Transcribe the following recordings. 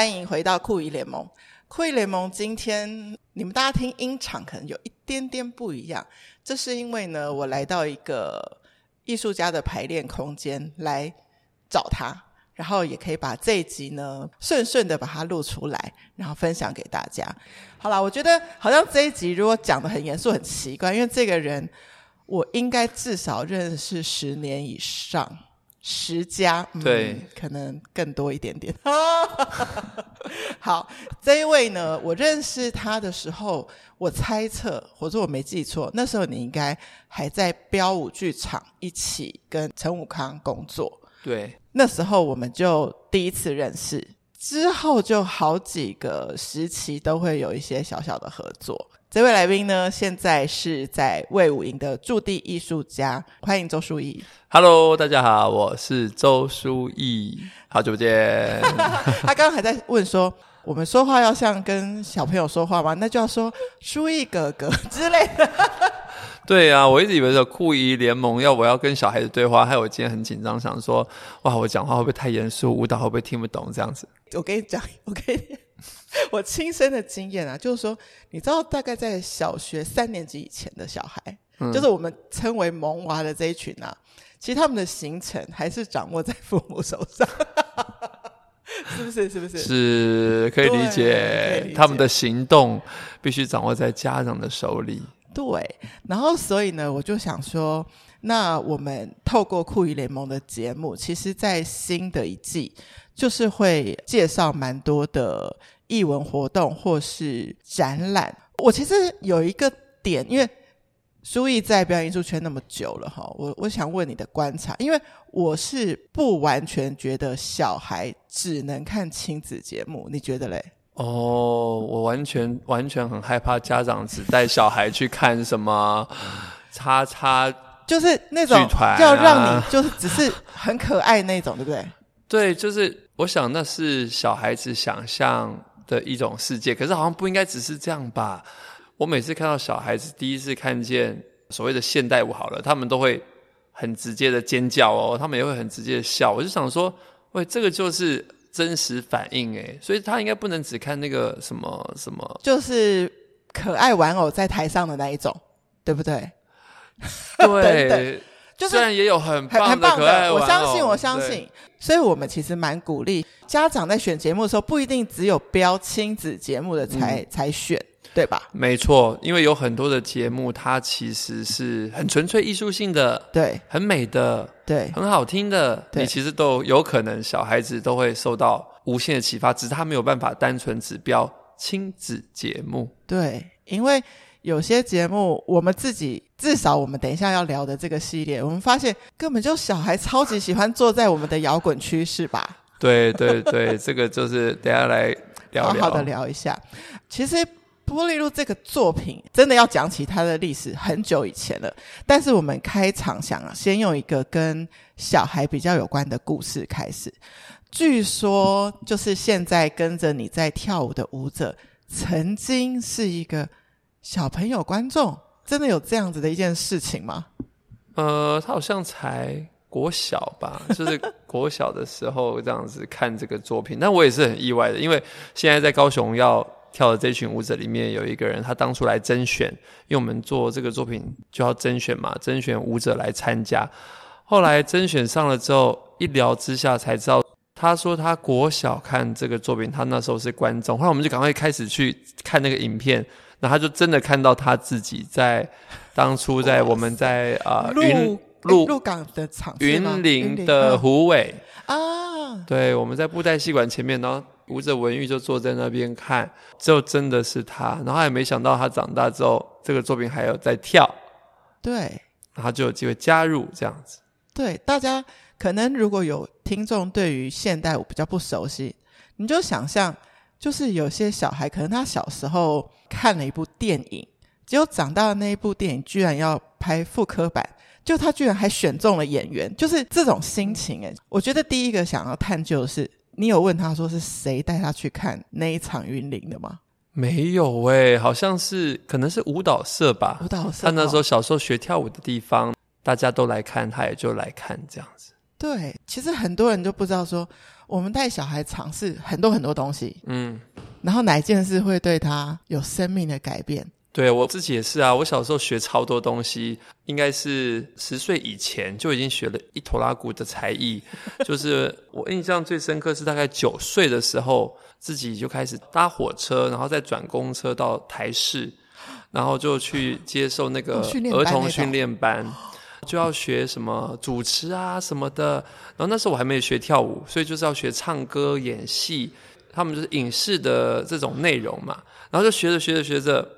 欢迎回到酷姨联盟。酷姨联盟今天你们大家听音场可能有一点点不一样，这是因为呢，我来到一个艺术家的排练空间来找他，然后也可以把这一集呢顺顺的把它录出来，然后分享给大家。好啦，我觉得好像这一集如果讲的很严肃很奇怪，因为这个人我应该至少认识十年以上。十家，嗯、对，可能更多一点点。好，这一位呢，我认识他的时候，我猜测，或者我没记错，那时候你应该还在标舞剧场一起跟陈武康工作。对，那时候我们就第一次认识，之后就好几个时期都会有一些小小的合作。这位来宾呢，现在是在魏武营的驻地艺术家，欢迎周书毅。Hello，大家好，我是周书毅，好久不见。他刚刚还在问说，我们说话要像跟小朋友说话吗？那就要说书毅哥哥之类的。对啊，我一直以为是酷姨联盟要我要跟小孩子对话，害我今天很紧张，想说哇，我讲话会不会太严肃？舞蹈会不会听不懂？这样子。我跟你讲，我跟你。我亲身的经验啊，就是说，你知道，大概在小学三年级以前的小孩，嗯、就是我们称为萌娃的这一群啊，其实他们的行程还是掌握在父母手上，是不是？是不是？是可以理解，理解他们的行动必须掌握在家长的手里。对，然后所以呢，我就想说，那我们透过酷鱼联盟的节目，其实，在新的一季，就是会介绍蛮多的。艺文活动或是展览，我其实有一个点，因为书毅在表演艺术圈那么久了哈，我我想问你的观察，因为我是不完全觉得小孩只能看亲子节目，你觉得嘞？哦，我完全完全很害怕家长只带小孩去看什么叉叉，就是那种要让你就是只是很可爱那种，对不对？对，就是我想那是小孩子想象的一种世界，可是好像不应该只是这样吧？我每次看到小孩子第一次看见所谓的现代舞，好了，他们都会很直接的尖叫哦，他们也会很直接的笑。我就想说，喂，这个就是真实反应诶，所以他应该不能只看那个什么什么，就是可爱玩偶在台上的那一种，对不对？对，对就是虽然也有很棒的可爱玩偶，我相信，我相信。所以我们其实蛮鼓励家长在选节目的时候，不一定只有标亲子节目的才、嗯、才选，对吧？没错，因为有很多的节目，它其实是很纯粹艺术性的，对，很美的，对，很好听的，你其实都有可能小孩子都会受到无限的启发，只是他没有办法单纯只标亲子节目。对，因为。有些节目，我们自己至少我们等一下要聊的这个系列，我们发现根本就小孩超级喜欢坐在我们的摇滚区，是吧？对对对，这个就是等一下来聊聊，好好的聊一下。其实《玻璃路》这个作品真的要讲起它的历史很久以前了，但是我们开场想啊，先用一个跟小孩比较有关的故事开始。据说就是现在跟着你在跳舞的舞者，曾经是一个。小朋友观众真的有这样子的一件事情吗？呃，他好像才国小吧，就是国小的时候这样子看这个作品。但我也是很意外的，因为现在在高雄要跳的这群舞者里面有一个人，他当初来甄选，因为我们做这个作品就要甄选嘛，甄选舞者来参加。后来甄选上了之后，一聊之下才知道，他说他国小看这个作品，他那时候是观众。后来我们就赶快开始去看那个影片。那他就真的看到他自己在 当初在我们在啊云鹿鹿港的场云林的虎尾啊，对，我们在布袋戏馆前面，然后舞者文玉就坐在那边看，就真的是他，然后他也没想到他长大之后这个作品还有在跳，对，然后就有机会加入这样子。对，大家可能如果有听众对于现代舞比较不熟悉，你就想象。就是有些小孩，可能他小时候看了一部电影，结果长大的那一部电影居然要拍复刻版，就他居然还选中了演员，就是这种心情诶，我觉得第一个想要探究的是，你有问他说是谁带他去看那一场云林的吗？没有诶，好像是可能是舞蹈社吧。舞蹈社，他那时候小时候学跳舞的地方，哦、大家都来看，他也就来看这样子。对，其实很多人都不知道说。我们带小孩尝试很多很多东西，嗯，然后哪一件事会对他有生命的改变？对，我自己也是啊，我小时候学超多东西，应该是十岁以前就已经学了一头拉骨的才艺。就是我印象最深刻是大概九岁的时候，自己就开始搭火车，然后再转公车到台市，然后就去接受那个儿童训练班，就要学什么主持啊什么的。然后那时候我还没有学跳舞，所以就是要学唱歌、演戏，他们就是影视的这种内容嘛。然后就学着学着学着。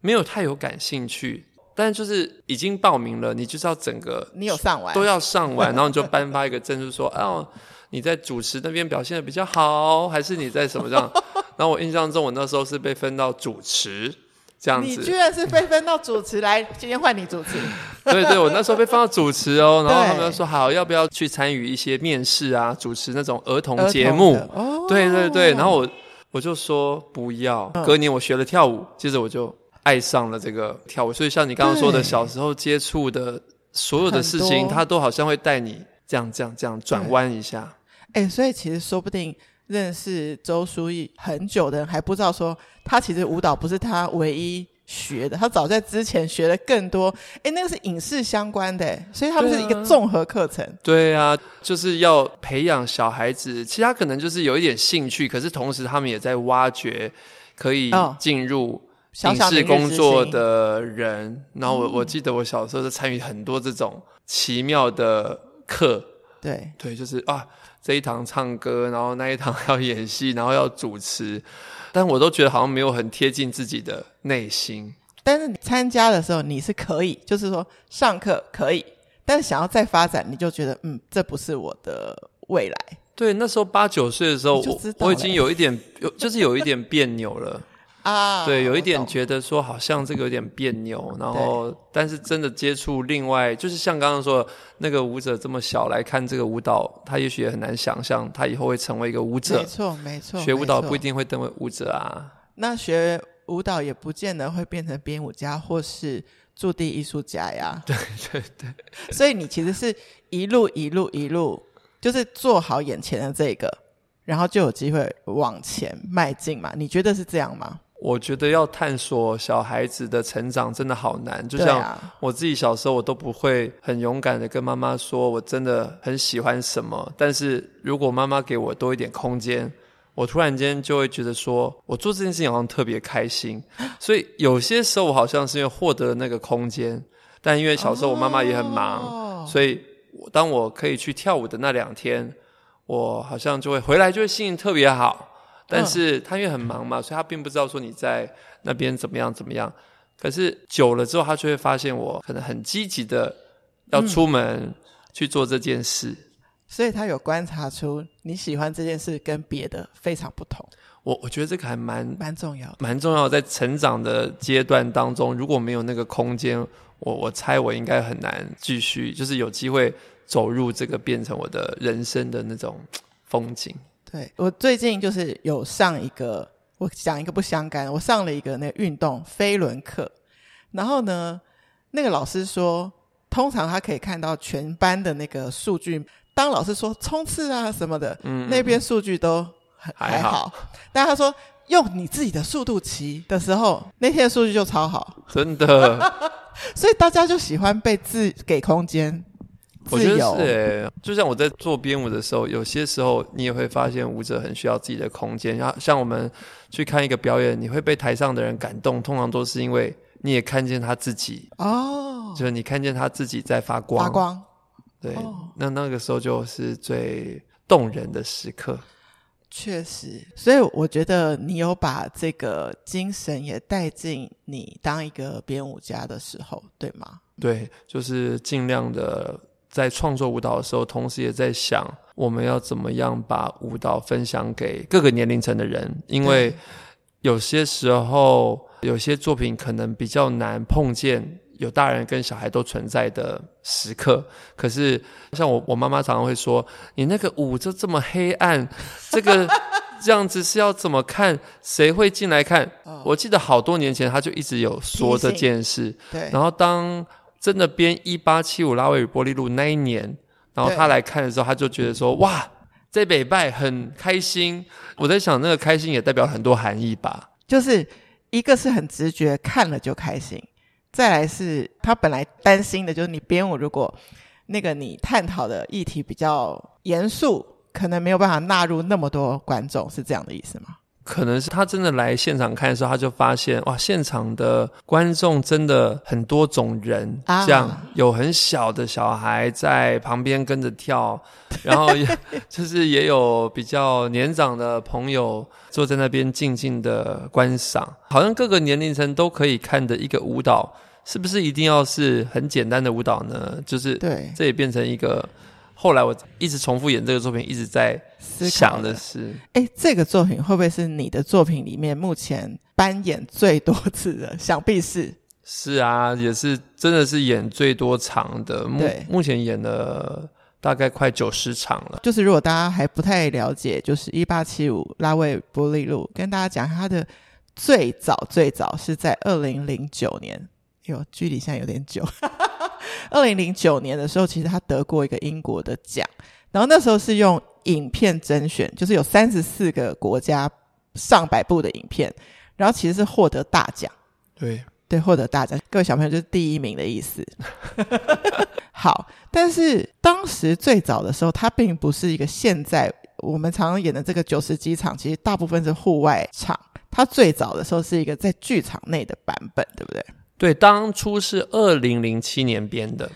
没有太有感兴趣，但就是已经报名了，你就是要整个你有上完都要上完，然后你就颁发一个证书说，哦，你在主持那边表现的比较好，还是你在什么这样？然后我印象中，我那时候是被分到主持这样子。你居然是被分到主持来，今天换你主持。对对，我那时候被分到主持哦，然后他们就说好，要不要去参与一些面试啊，主持那种儿童节目？哦，对对对，然后我我就说不要。隔年我学了跳舞，接着我就。爱上了这个跳舞，所以像你刚刚说的，小时候接触的所有的事情，它都好像会带你这样、这样、这样转弯一下。哎、欸，所以其实说不定认识周书逸很久的人还不知道，说他其实舞蹈不是他唯一学的，他早在之前学了更多。哎、欸，那个是影视相关的，所以他们是一个综合课程。对啊，就是要培养小孩子，其实他可能就是有一点兴趣，可是同时他们也在挖掘可以进入、哦。影视工作的人，然后我我记得我小时候是参与很多这种奇妙的课，对对，就是啊这一堂唱歌，然后那一堂要演戏，然后要主持，但我都觉得好像没有很贴近自己的内心。但是你参加的时候你是可以，就是说上课可以，但是想要再发展，你就觉得嗯，这不是我的未来。对，那时候八九岁的时候，我我已经 有一点有，就是有一点别扭了。啊，对，有一点觉得说好像这个有点别扭，然后但是真的接触另外，就是像刚刚说的那个舞者这么小来看这个舞蹈，他也许也很难想象他以后会成为一个舞者。没错，没错，学舞蹈不一定会成为舞者啊。那学舞蹈也不见得会变成编舞家或是驻地艺术家呀。对对对，所以你其实是一路一路一路，就是做好眼前的这个，然后就有机会往前迈进嘛？你觉得是这样吗？我觉得要探索小孩子的成长真的好难，就像我自己小时候，我都不会很勇敢的跟妈妈说我真的很喜欢什么。但是如果妈妈给我多一点空间，我突然间就会觉得说我做这件事情好像特别开心。所以有些时候我好像是因为获得了那个空间，但因为小时候我妈妈也很忙，所以当我可以去跳舞的那两天，我好像就会回来就会心情特别好。但是他因为很忙嘛，所以他并不知道说你在那边怎么样怎么样。可是久了之后，他就会发现我可能很积极的要出门去做这件事。嗯，所以他有观察出你喜欢这件事跟别的非常不同。我我觉得这个还蛮蛮重要的，蛮重要。在成长的阶段当中，如果没有那个空间，我我猜我应该很难继续，就是有机会走入这个变成我的人生的那种风景。对，我最近就是有上一个，我讲一个不相干，我上了一个那个运动飞轮课，然后呢，那个老师说，通常他可以看到全班的那个数据，当老师说冲刺啊什么的，嗯，那边数据都很还好，还好，但他说用你自己的速度骑的时候，那天的数据就超好，真的，所以大家就喜欢被自给空间。我觉得是诶、欸，就像我在做编舞的时候，有些时候你也会发现舞者很需要自己的空间。然后像我们去看一个表演，你会被台上的人感动，通常都是因为你也看见他自己哦，就是你看见他自己在发光。发光，对，哦、那那个时候就是最动人的时刻。确实，所以我觉得你有把这个精神也带进你当一个编舞家的时候，对吗？对，就是尽量的。在创作舞蹈的时候，同时也在想我们要怎么样把舞蹈分享给各个年龄层的人，因为有些时候有些作品可能比较难碰见有大人跟小孩都存在的时刻。可是像我，我妈妈常常会说：“你那个舞就这么黑暗，这个 这样子是要怎么看？谁会进来看？”我记得好多年前他就一直有说这件事。对，然后当。真的编一八七五拉威尔波利路那一年，然后他来看的时候，他就觉得说：“哇，在北拜很开心。我在想，那个开心也代表很多含义吧？就是一个是很直觉，看了就开心；再来是他本来担心的，就是你编舞如果那个你探讨的议题比较严肃，可能没有办法纳入那么多观众，是这样的意思吗？可能是他真的来现场看的时候，他就发现哇，现场的观众真的很多种人，这样、啊、有很小的小孩在旁边跟着跳，然后也 就是也有比较年长的朋友坐在那边静静的观赏，好像各个年龄层都可以看的一个舞蹈，是不是一定要是很简单的舞蹈呢？就是对，这也变成一个。后来我一直重复演这个作品，一直在想的是，哎，这个作品会不会是你的作品里面目前扮演最多次的？想必是。是啊，也是，真的是演最多场的。对，目前演了大概快九十场了。就是如果大家还不太了解，就是一八七五拉维波利路，跟大家讲他的最早最早是在二零零九年，哟，距离现在有点久。二零零九年的时候，其实他得过一个英国的奖，然后那时候是用影片甄选，就是有三十四个国家上百部的影片，然后其实是获得大奖。对对，获得大奖，各位小朋友就是第一名的意思。好，但是当时最早的时候，它并不是一个现在我们常常演的这个九十机场，其实大部分是户外场。它最早的时候是一个在剧场内的版本，对不对？对，当初是二零零七年编的，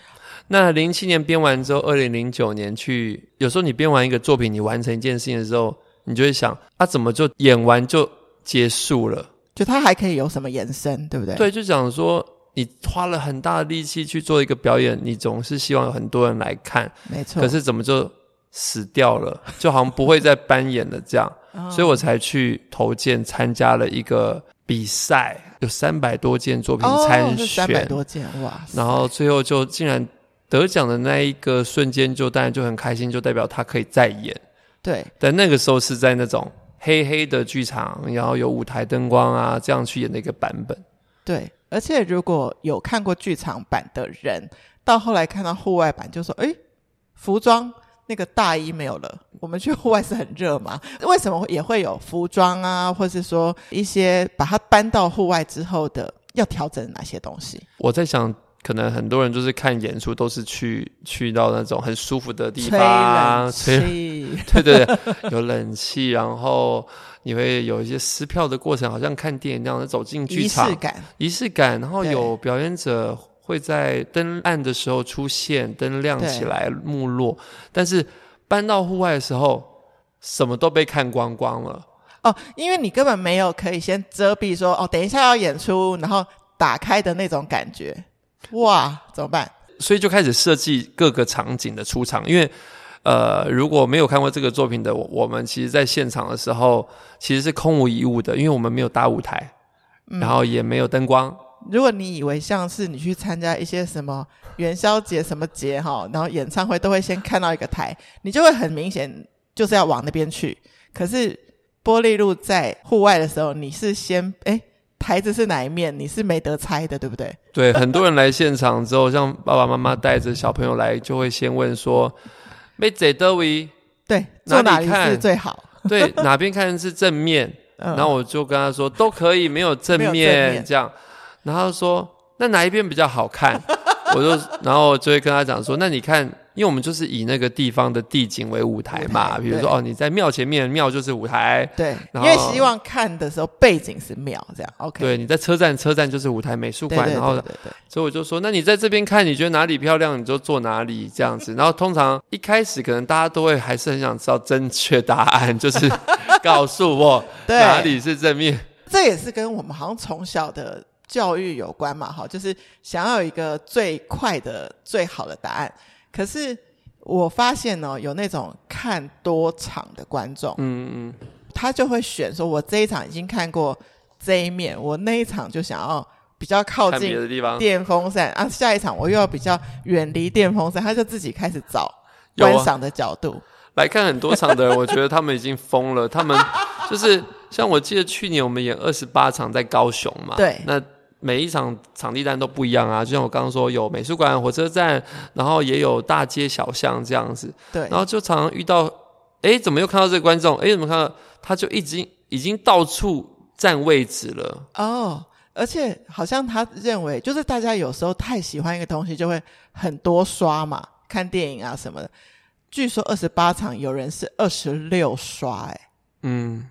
那零七年编完之后，二零零九年去，有时候你编完一个作品，你完成一件事情的时候，你就会想，啊，怎么就演完就结束了？就它还可以有什么延伸，对不对？对，就讲说，你花了很大的力气去做一个表演，你总是希望有很多人来看，没错。可是怎么就死掉了？就好像不会再扮演了这样，所以我才去投件参加了一个比赛。有三百多件作品参选，三百多件哇！然后最后就竟然得奖的那一个瞬间，就当然就很开心，就代表他可以再演。对，但那个时候是在那种黑黑的剧场，然后有舞台灯光啊，这样去演的一个版本。对，而且如果有看过剧场版的人，到后来看到户外版，就说：“哎，服装。”那个大衣没有了，我们去户外是很热嘛？为什么也会有服装啊，或是说一些把它搬到户外之后的要调整哪些东西？我在想，可能很多人就是看演出都是去去到那种很舒服的地方，吹冷气，对对对，有冷气，然后你会有一些撕票的过程，好像看电影那样的走进剧场，仪式感，仪式感，然后有表演者。会在灯暗的时候出现，灯亮起来，幕落。但是搬到户外的时候，什么都被看光光了。哦，因为你根本没有可以先遮蔽说，哦，等一下要演出，然后打开的那种感觉。哇，怎么办？所以就开始设计各个场景的出场。因为呃，如果没有看过这个作品的我，我们其实在现场的时候其实是空无一物的，因为我们没有搭舞台，嗯、然后也没有灯光。如果你以为像是你去参加一些什么元宵节什么节哈，然后演唱会都会先看到一个台，你就会很明显就是要往那边去。可是玻璃路在户外的时候，你是先哎台子是哪一面，你是没得猜的，对不对？对，很多人来现场之后，像爸爸妈妈带着小朋友来，就会先问说：“没在德维？对，坐哪里看是最好？对，哪边看是正面？”嗯、然后我就跟他说：“都可以，没有正面，没有正面这样。”然后说，那哪一边比较好看？我就然后就会跟他讲说，那你看。因为我们就是以那个地方的地景为舞台嘛，比如说哦，你在庙前面，庙就是舞台。对，因为希望看的时候背景是庙这样。OK。对，你在车站，车站就是舞台美术馆，然后所以我就说，那你在这边看，你觉得哪里漂亮，你就坐哪里这样子。然后通常一开始可能大家都会还是很想知道正确答案，就是 告诉我哪里是正面。这也是跟我们好像从小的教育有关嘛，哈，就是想要有一个最快的、最好的答案。可是我发现呢、哦，有那种看多场的观众，嗯嗯，他就会选说，我这一场已经看过这一面，我那一场就想要比较靠近电风扇啊，下一场我又要比较远离电风扇，他就自己开始找观赏的角度、啊、来看很多场的人，我觉得他们已经疯了，他们就是像我记得去年我们演二十八场在高雄嘛，对，那。每一场场地站都不一样啊，就像我刚刚说，有美术馆、火车站，然后也有大街小巷这样子。对。然后就常常遇到哎，怎么又看到这个观众？哎，怎么看到他就已经已经到处占位置了？哦，而且好像他认为，就是大家有时候太喜欢一个东西，就会很多刷嘛，看电影啊什么的。据说二十八场有人是二十六刷，哎，嗯，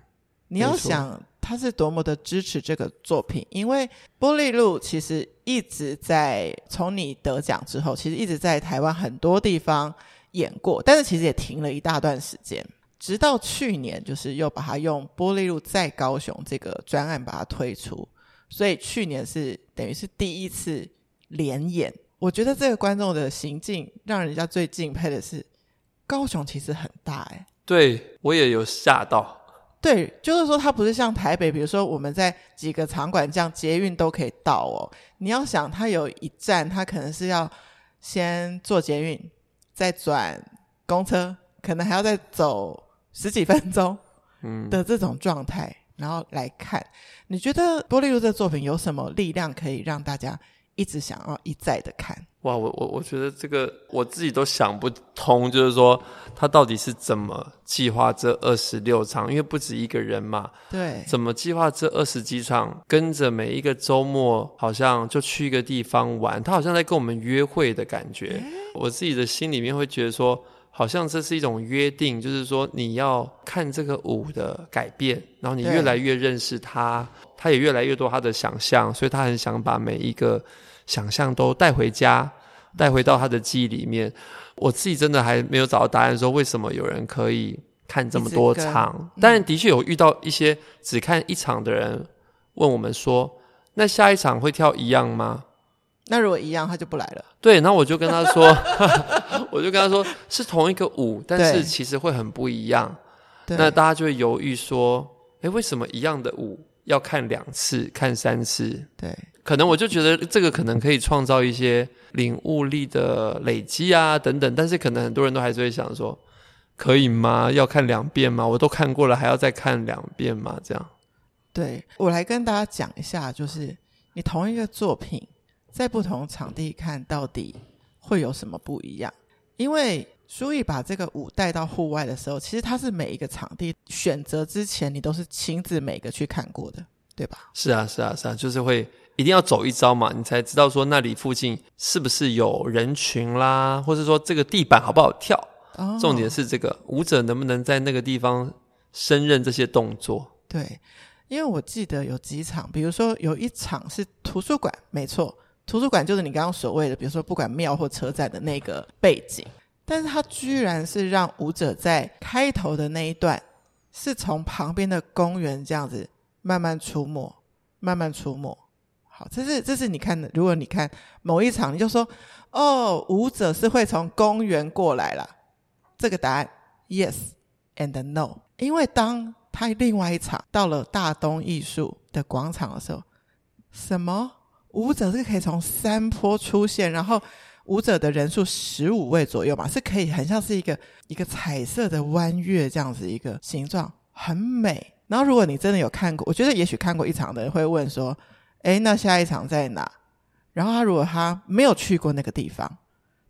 你要想他是多么的支持这个作品，因为玻璃路其实一直在从你得奖之后，其实一直在台湾很多地方演过，但是其实也停了一大段时间，直到去年就是又把它用玻璃路在高雄这个专案把它推出，所以去年是等于是第一次连演。我觉得这个观众的行径让人家最敬佩的是。高雄其实很大哎，对，我也有吓到。对，就是说它不是像台北，比如说我们在几个场馆这样捷运都可以到哦。你要想，它有一站，它可能是要先坐捷运，再转公车，可能还要再走十几分钟，嗯的这种状态，嗯、然后来看。你觉得玻璃路这个作品有什么力量可以让大家一直想要一再的看？哇，我我我觉得这个我自己都想不通，就是说他到底是怎么计划这二十六场？因为不止一个人嘛，对，怎么计划这二十几场？跟着每一个周末，好像就去一个地方玩，他好像在跟我们约会的感觉。诶我自己的心里面会觉得说，好像这是一种约定，就是说你要看这个舞的改变，然后你越来越认识他，对他也越来越多他的想象，所以他很想把每一个。想象都带回家，带回到他的记忆里面。我自己真的还没有找到答案，说为什么有人可以看这么多场？但的确有遇到一些只看一场的人问我们说：“那下一场会跳一样吗？”那如果一样，他就不来了。对，然后我就跟他说，我就跟他说是同一个舞，但是其实会很不一样。那大家就会犹豫说：“诶，为什么一样的舞要看两次、看三次？”对。可能我就觉得这个可能可以创造一些领悟力的累积啊，等等。但是可能很多人都还是会想说，可以吗？要看两遍吗？我都看过了，还要再看两遍吗？这样。对，我来跟大家讲一下，就是你同一个作品在不同场地看到底会有什么不一样？因为书毅把这个舞带到户外的时候，其实它是每一个场地选择之前，你都是亲自每个去看过的，对吧？是啊，是啊，是啊，就是会。一定要走一遭嘛，你才知道说那里附近是不是有人群啦，或者说这个地板好不好跳。哦，重点是这个舞者能不能在那个地方胜任这些动作。对，因为我记得有几场，比如说有一场是图书馆，没错，图书馆就是你刚刚所谓的，比如说不管庙或车站的那个背景，但是他居然是让舞者在开头的那一段，是从旁边的公园这样子慢慢出没，慢慢出没。好，这是这是你看的。如果你看某一场，你就说哦，舞者是会从公园过来了。这个答案 yes and no，因为当他另外一场到了大东艺术的广场的时候，什么舞者是可以从山坡出现，然后舞者的人数十五位左右嘛，是可以很像是一个一个彩色的弯月这样子一个形状，很美。然后如果你真的有看过，我觉得也许看过一场的人会问说。哎，那下一场在哪？然后他如果他没有去过那个地方，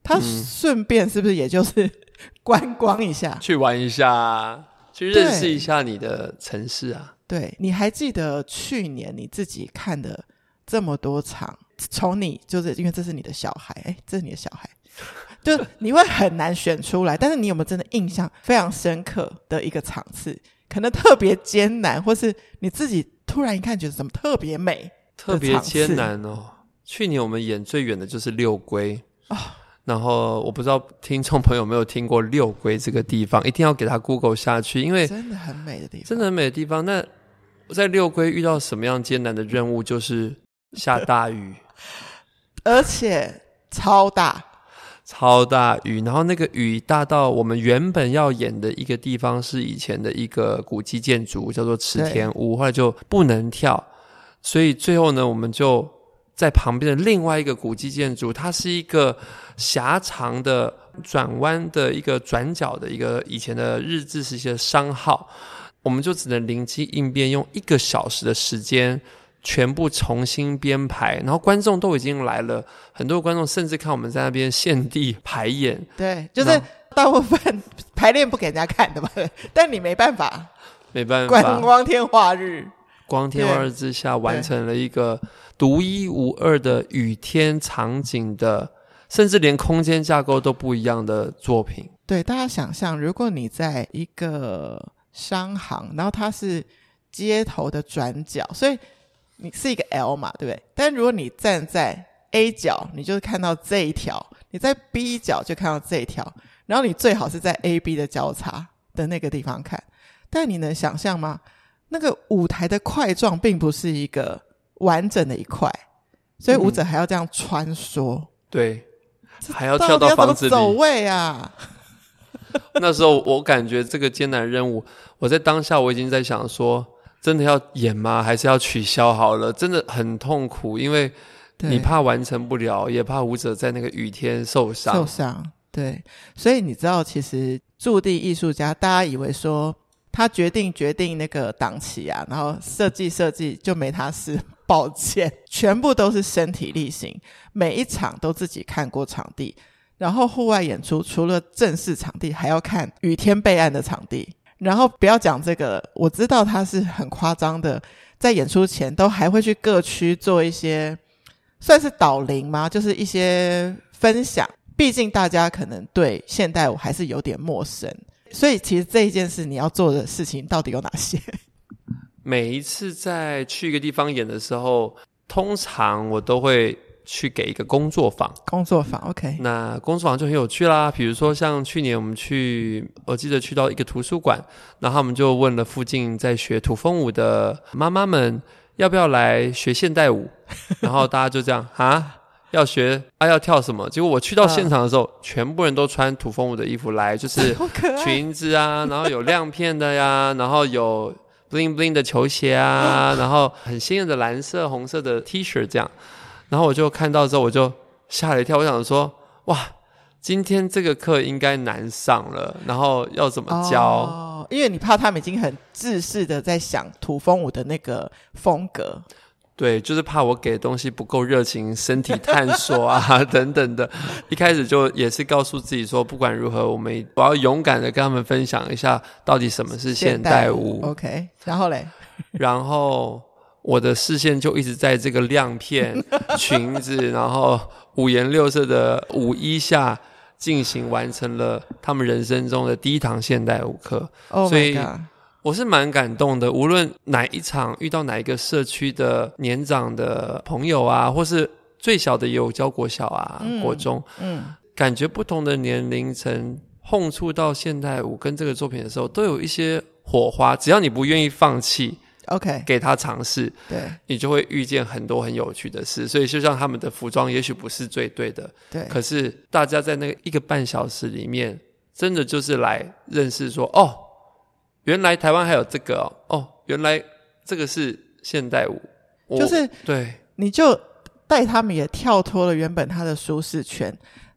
他顺便是不是也就是 观光一下，去玩一下，去认识一下你的城市啊？对，你还记得去年你自己看的这么多场，从你就是因为这是你的小孩，哎，这是你的小孩，就你会很难选出来。但是你有没有真的印象非常深刻的一个场次？可能特别艰难，或是你自己突然一看觉得怎么特别美？特别艰难哦！去年我们演最远的就是六龟啊，哦、然后我不知道听众朋友有没有听过六龟这个地方，一定要给他 Google 下去，因为真的很美的地方，真的很美的地方。那在六龟遇到什么样艰难的任务？就是下大雨，而且超大，超大雨。然后那个雨大到我们原本要演的一个地方是以前的一个古迹建筑，叫做池田屋，后来就不能跳。所以最后呢，我们就在旁边的另外一个古迹建筑，它是一个狭长的转弯的一个转角的一个以前的日治时期的商号，我们就只能灵机应变，用一个小时的时间全部重新编排，然后观众都已经来了，很多观众甚至看我们在那边现地排演，对，就是大部分排练不给人家看的嘛，但你没办法，没办法，光光天化日，光天化日之下完成了一个独一无二的雨天场景的，甚至连空间架构都不一样的作品。对，大家想象，如果你在一个商行，然后它是街头的转角，所以你是一个 L 嘛，对不对？但如果你站在 A 角，你就是看到这一条；你在 B 角就看到这一条。然后你最好是在 A、B 的交叉的那个地方看。但你能想象吗？那个舞台的块状并不是一个完整的一块，所以舞者还要这样穿梭。嗯、对，还要跳到房子里走位啊！那时候我感觉这个艰难任务，我在当下我已经在想说，真的要演吗？还是要取消好了？真的很痛苦，因为你怕完成不了，也怕舞者在那个雨天受伤。受伤，对。所以你知道，其实驻地艺术家，大家以为说他决定决定那个档期啊，然后设计设计就没他事。抱歉，全部都是身体力行，每一场都自己看过场地。然后户外演出除了正式场地，还要看雨天备案的场地。然后不要讲这个，我知道他是很夸张的，在演出前都还会去各区做一些算是导聆吗？就是一些分享。毕竟大家可能对现代舞还是有点陌生，所以其实这一件事你要做的事情到底有哪些？每一次在去一个地方演的时候，通常我都会。去给一个工作坊，工作坊，OK。那工作坊就很有趣啦。比如说，像去年我们去，我记得去到一个图书馆，然后他们就问了附近在学土风舞的妈妈们，要不要来学现代舞？然后大家就这样啊，要学啊，要跳什么？结果我去到现场的时候，呃、全部人都穿土风舞的衣服来，就是 裙子啊，然后有亮片的呀，然后有 bling bling 的球鞋啊，然后很鲜艳的蓝色、红色的 T 恤这样。然后我就看到之后，我就吓了一跳。我想说，哇，今天这个课应该难上了。然后要怎么教？哦，因为你怕他们已经很自式的在想土风舞的那个风格。对，就是怕我给的东西不够热情，身体探索啊 等等的。一开始就也是告诉自己说，不管如何，我们我要勇敢的跟他们分享一下，到底什么是现代舞。代舞 OK，然后嘞，然后。我的视线就一直在这个亮片 裙子，然后五颜六色的舞衣下进行，完成了他们人生中的第一堂现代舞课。Oh 所以我是蛮感动的。无论哪一场遇到哪一个社区的年长的朋友啊，或是最小的也有教国小啊、嗯、国中，嗯，感觉不同的年龄层碰触到现代舞跟这个作品的时候，都有一些火花。只要你不愿意放弃。OK，给他尝试，对，你就会遇见很多很有趣的事。所以，就像他们的服装，也许不是最对的，对。可是，大家在那个一个半小时里面，真的就是来认识说，哦，原来台湾还有这个哦，哦，原来这个是现代舞，就是对，你就带他们也跳脱了原本他的舒适圈。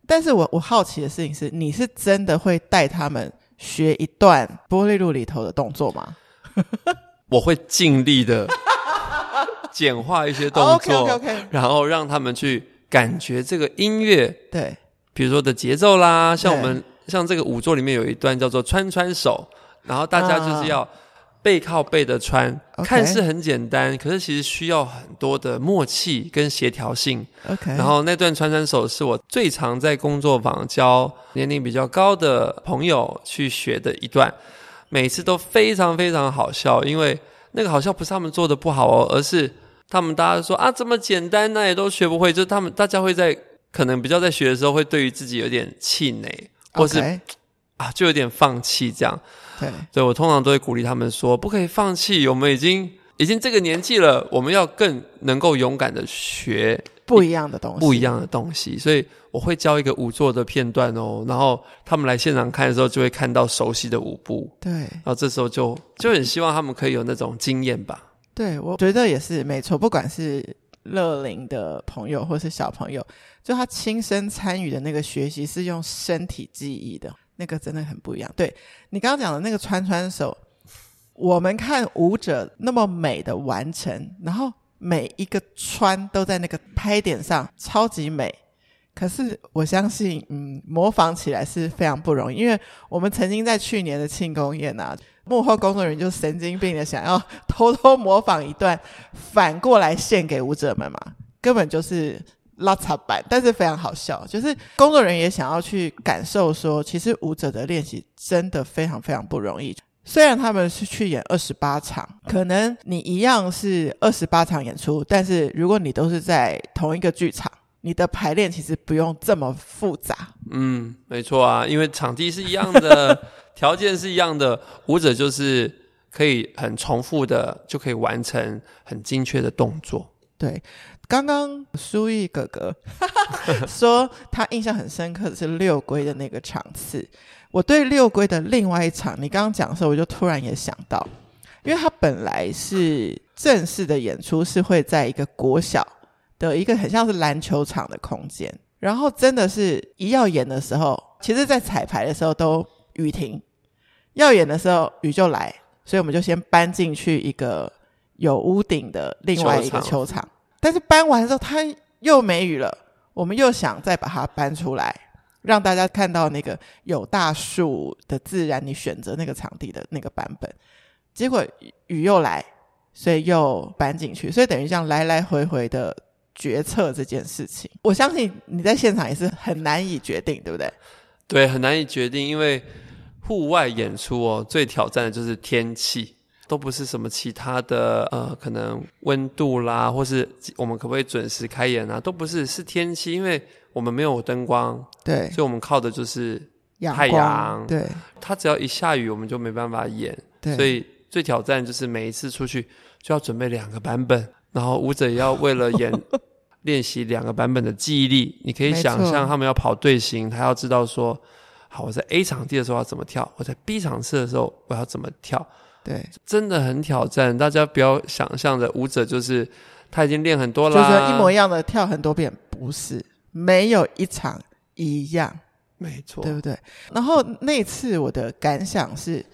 但是我我好奇的事情是，你是真的会带他们学一段玻璃路里头的动作吗？我会尽力的 简化一些动作，OK OK OK，然后让他们去感觉这个音乐，对，比如说的节奏啦，像我们像这个舞作里面有一段叫做穿穿手，然后大家就是要背靠背的穿，啊、看似很简单，可是其实需要很多的默契跟协调性。OK，然后那段穿穿手是我最常在工作坊教年龄比较高的朋友去学的一段。每次都非常非常好笑，因为那个好笑不是他们做的不好哦，而是他们大家说啊，这么简单，那也都学不会。就是他们大家会在可能比较在学的时候，会对于自己有点气馁，或是 Okay. 啊，就有点放弃这样。对，所以我通常都会鼓励他们说，不可以放弃，我们已经已经这个年纪了，我们要更能够勇敢的学不一样的东西，不一样的东西。所以。我会教一个舞作的片段哦，然后他们来现场看的时候，就会看到熟悉的舞步。对，然后这时候就就很希望他们可以有那种经验吧。对，我觉得也是没错，不管是乐龄的朋友或是小朋友，就他亲身参与的那个学习是用身体记忆的，那个真的很不一样。对，你刚刚讲的那个穿穿手，我们看舞者那么美的完成，然后每一个穿都在那个拍点上超级美。可是我相信，嗯，模仿起来是非常不容易，因为我们曾经在去年的庆功宴啊，幕后工作人员就神经病的想要偷偷模仿一段，反过来献给舞者们嘛，根本就是拉差版，但是非常好笑，就是工作人员也想要去感受说，其实舞者的练习真的非常非常不容易。虽然他们是去演二十八场，可能你一样是二十八场演出，但是如果你都是在同一个剧场。你的排练其实不用这么复杂。嗯，没错啊，因为场地是一样的，条件是一样的，舞者就是可以很重复的就可以完成很精确的动作。对，刚刚苏毅哥哥 说他印象很深刻的是六龟的那个场次。我对六龟的另外一场，你刚刚讲的时候，我就突然也想到，因为他本来是正式的演出是会在一个国小。的一个很像是篮球场的空间，然后真的是一要演的时候，其实在彩排的时候都雨停，要演的时候雨就来，所以我们就先搬进去一个有屋顶的另外一个球场。球场。但是搬完之后，它又没雨了，我们又想再把它搬出来，让大家看到那个有大树的自然，你选择那个场地的那个版本。结果雨又来，所以又搬进去，所以等于这样来来回回的。决策这件事情，我相信你在现场也是很难以决定，对不对？对，很难以决定，因为户外演出哦，最挑战的就是天气，都不是什么其他的呃，可能温度啦，或是我们可不可以准时开演啊，都不是，是天气，因为我们没有灯光，对，所以我们靠的就是太阳，对，它只要一下雨，我们就没办法演，对，所以最挑战就是每一次出去就要准备两个版本。然后舞者也要为了演 练习两个版本的记忆力，你可以想象他们要跑队形，他要知道说，好，我在 A 场地的时候要怎么跳，我在 B 场次的时候我要怎么跳，对，真的很挑战。大家不要想象的舞者就是他已经练很多了，就是一模一样的跳很多遍，不是，没有一场一样，没错，对不对？然后那次我的感想是，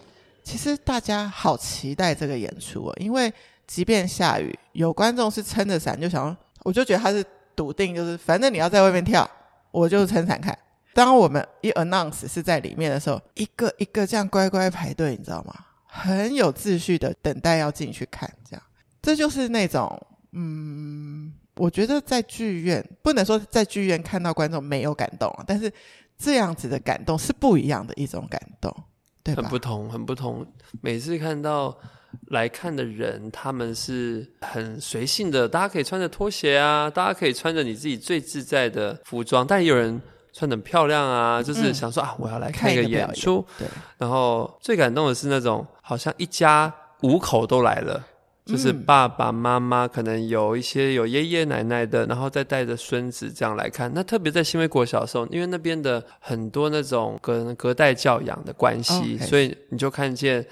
其实大家好期待这个演出哦，因为。即便下雨，有观众是撑着伞，就想，我就觉得他是笃定，就是反正你要在外面跳，我就撑伞看。当我们一 announce 是在里面的时候，一个一个这样乖乖排队，你知道吗？很有秩序的等待要进去看，这样，这就是那种，嗯，我觉得在剧院不能说在剧院看到观众没有感动啊，但是这样子的感动是不一样的一种感动，对吧？很不同，很不同。每次看到。来看的人，他们是很随性的，大家可以穿着拖鞋啊，大家可以穿着你自己最自在的服装，但也有人穿的很漂亮啊，就是想说、嗯、啊，我要来看一个演出。对，然后最感动的是那种，好像一家五口都来了，就是爸爸妈妈，可能有一些有爷爷奶奶的，然后再带着孙子这样来看。那特别在新威国小的时候，因为那边的很多那种隔隔代教养的关系.所以你就看见。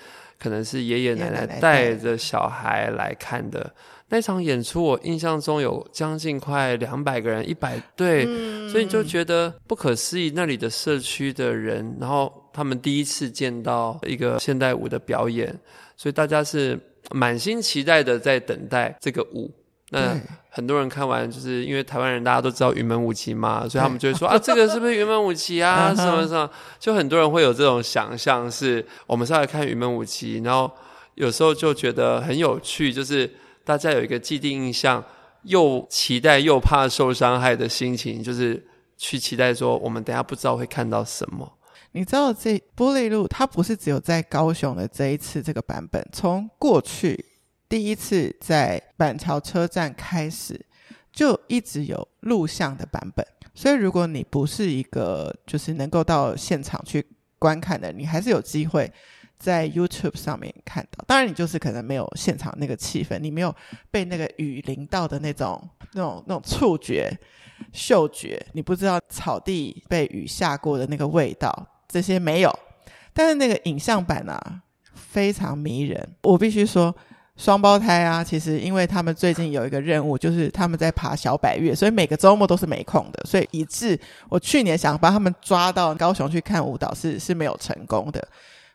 可能是爷爷奶奶带着小孩来看的那场演出，我印象中有将近快两百个人，一百对，所以你就觉得不可思议。那里的社区的人，然后他们第一次见到一个现代舞的表演，所以大家是满心期待的在等待这个舞。那很多人看完，就是因为台湾人大家都知道云门舞集嘛，所以他们就会说啊，这个是不是云门舞集啊？什么什么？就很多人会有这种想象，是我们是来看云门舞集，然后有时候就觉得很有趣，就是大家有一个既定印象，又期待又怕受伤害的心情，就是去期待说我们等下不知道会看到什么。你知道这玻璃路，它不是只有在高雄的这一次这个版本，从过去。第一次在板桥车站开始，就一直有录像的版本，所以如果你不是一个就是能够到现场去观看的，你还是有机会在 YouTube 上面看到。当然，你就是可能没有现场那个气氛，你没有被那个雨淋到的那种、那种、那种触觉、嗅觉，你不知道草地被雨下过的那个味道，这些没有。但是那个影像版啊，非常迷人，我必须说。双胞胎啊，其实因为他们最近有一个任务，就是他们在爬小百岳，所以每个周末都是没空的，所以以致我去年想把他们抓到高雄去看舞蹈是是没有成功的。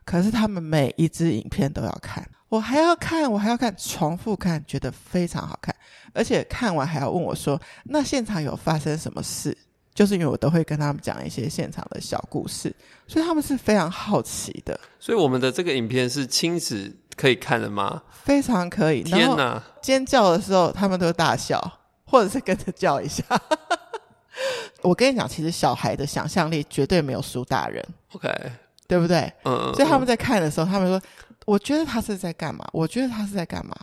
可是他们每一支影片都要看，我还要看，我还要看，重复看，觉得非常好看，而且看完还要问我说：“那现场有发生什么事？”就是因为我都会跟他们讲一些现场的小故事，所以他们是非常好奇的。所以我们的这个影片是亲子可以看的吗？非常可以。天哪！尖叫的时候他们都大笑，或者是跟着叫一下。我跟你讲，其实小孩的想象力绝对没有输大人。OK，对不对？嗯嗯。所以他们在看的时候，他们说：“我觉得他是在干嘛？我觉得他是在干嘛？”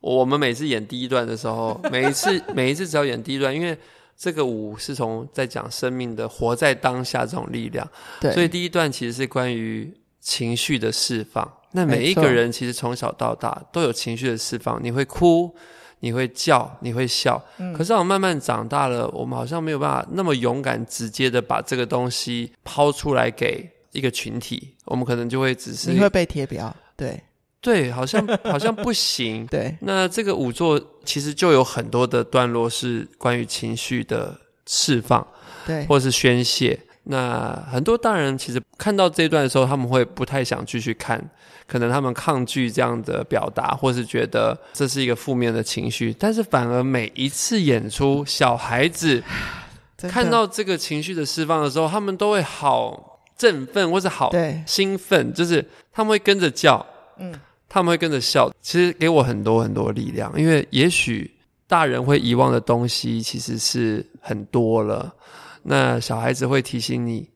我们每次演第一段的时候，每一次每一次只要演第一段，因为这个舞是从在讲生命的活在当下这种力量，对，所以第一段其实是关于情绪的释放。那每一个人其实从小到大都有情绪的释放，你会哭，你会叫，你会笑。嗯，可是我慢慢长大了，我们好像没有办法那么勇敢、直接的把这个东西抛出来给一个群体，我们可能就会只是你会被贴标，对。对，好像好像不行。对，那这个五座其实就有很多的段落是关于情绪的释放，对，或是宣泄。那很多大人其实看到这一段的时候，他们会不太想继续看，可能他们抗拒这样的表达，或是觉得这是一个负面的情绪。但是反而每一次演出，小孩子 看到这个情绪的释放的时候，他们都会好振奋，或是好兴奋，就是他们会跟着叫，嗯。他们会跟着笑，其实给我很多很多力量。因为也许大人会遗忘的东西其实是很多了，那小孩子会提醒你，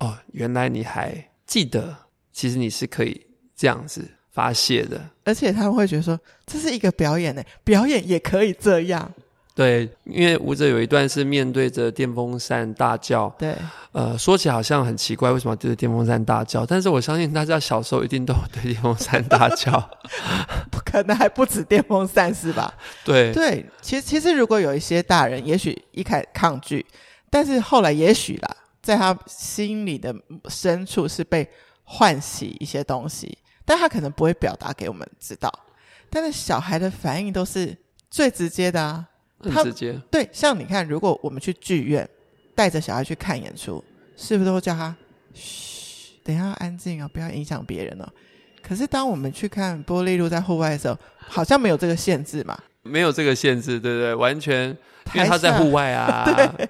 哦，原来你还记得，其实你是可以这样子发泄的。而且他们会觉得说，这是一个表演呢，表演也可以这样。对，因为舞者有一段是面对着电风扇大叫。对，呃，说起好像很奇怪，为什么要对着电风扇大叫？但是我相信大家小时候一定都有对电风扇大叫，不可能还不止电风扇是吧？对对，其实其实如果有一些大人，也许一开始抗拒，但是后来也许啦，在他心里的深处是被唤醒一些东西，但他可能不会表达给我们知道。但是小孩的反应都是最直接的啊。很直接，对，像你看，如果我们去剧院带着小孩去看演出，是不是都会叫他嘘，等一下要安静哦，不要影响别人哦。可是当我们去看玻璃露在户外的时候，好像没有这个限制嘛？没有这个限制，对不对？完全，因为他在户外啊。对，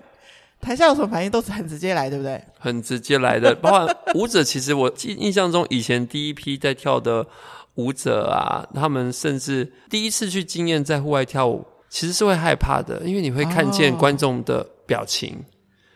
台下有什么反应都是很直接来，对不对？很直接来的，包括舞者，其实我记印象中以前第一批在跳的舞者啊，他们甚至第一次去经验在户外跳舞。其实是会害怕的，因为你会看见观众的表情、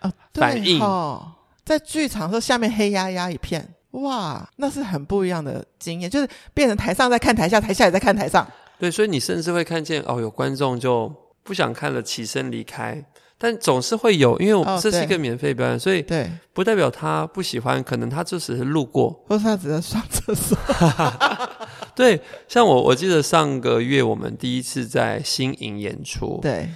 哦、反应。哦，在剧场的时候，下面黑压压一片，哇，那是很不一样的经验，就是变成台上在看台下，台下也在看台上。对，所以你甚至会看见哦，有观众就不想看了，起身离开。但总是会有，因为我这是一个免费表演，哦、所以对，不代表他不喜欢，可能他就只是路过，或是他只是上厕所。对，像我，我记得上个月我们第一次在新营演出，对，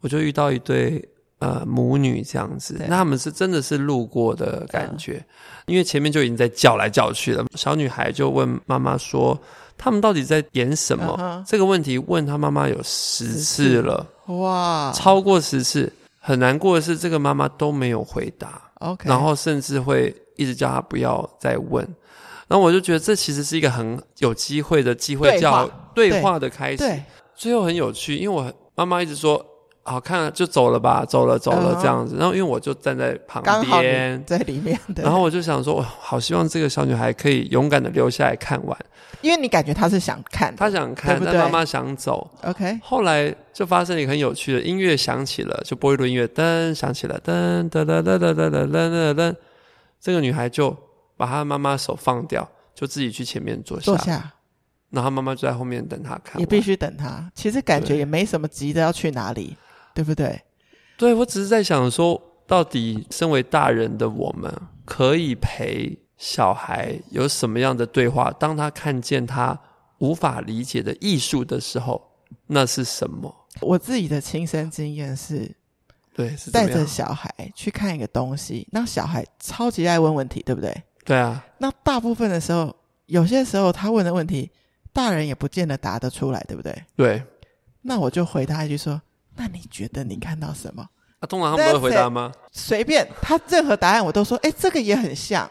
我就遇到一对呃母女这样子，那他们是真的是路过的感觉，嗯、因为前面就已经在叫来叫去了，小女孩就问妈妈说，他们到底在演什么？嗯、这个问题问她妈妈有十次了，哇，超过十次。很难过的是，这个妈妈都没有回答，OK，然后甚至会一直叫她不要再问，然后我就觉得这其实是一个很有机会的机会，叫对话的开始，对，最后很有趣，因为我妈妈一直说。好看，就走了吧，走了，走了，这样子。然后，因为我就站在旁边，在里面的。然后我就想说，我好希望这个小女孩可以勇敢的留下来看完，因为你感觉她是想看，她想看，但妈妈想走。OK。后来就发生了一个很有趣的音乐响起了，就播一轮音乐，噔响起了，噔噔噔噔噔噔噔噔噔，这个女孩就把他妈妈手放掉，就自己去前面坐下。坐下。然后妈妈就在后面等他看。也必须等他。其实感觉也没什么急的要去哪里。对不对？对，我只是在想说，到底身为大人的我们，可以陪小孩有什么样的对话？当他看见他无法理解的艺术的时候，那是什么？我自己的亲身经验是，对，是带着小孩去看一个东西，那小孩超级爱问问题，对不对？对啊。那大部分的时候，有些时候他问的问题，大人也不见得答得出来，对不对？对。那我就回答一句说。那你觉得你看到什么？啊，通常他们不会回答吗？随便，他任何答案我都说，哎，这个也很像，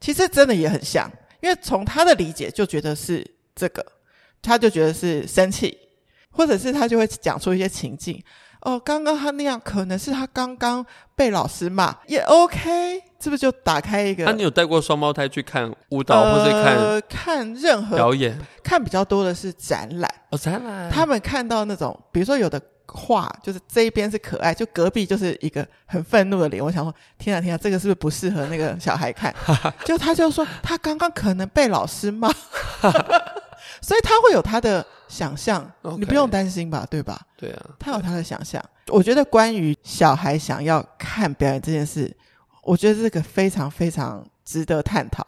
其实真的也很像，因为从他的理解就觉得是这个，他就觉得是生气，或者是他就会讲出一些情境，哦，刚刚他那样可能是他刚刚被老师骂，也 OK，是不是就打开一个？那、啊、你有带过双胞胎去看舞蹈，呃、或者看看任何表演？看比较多的是展览哦，展览。他们看到那种，比如说有的画，就是这一边是可爱，就隔壁就是一个很愤怒的脸。我想说，天啊天啊，这个是不是不适合那个小孩看？就他就说，他刚刚可能被老师骂。所以他会有他的想象你不用担心吧，对吧？对啊，他有他的想象。我觉得关于小孩想要看表演这件事，我觉得这个非常非常值得探讨。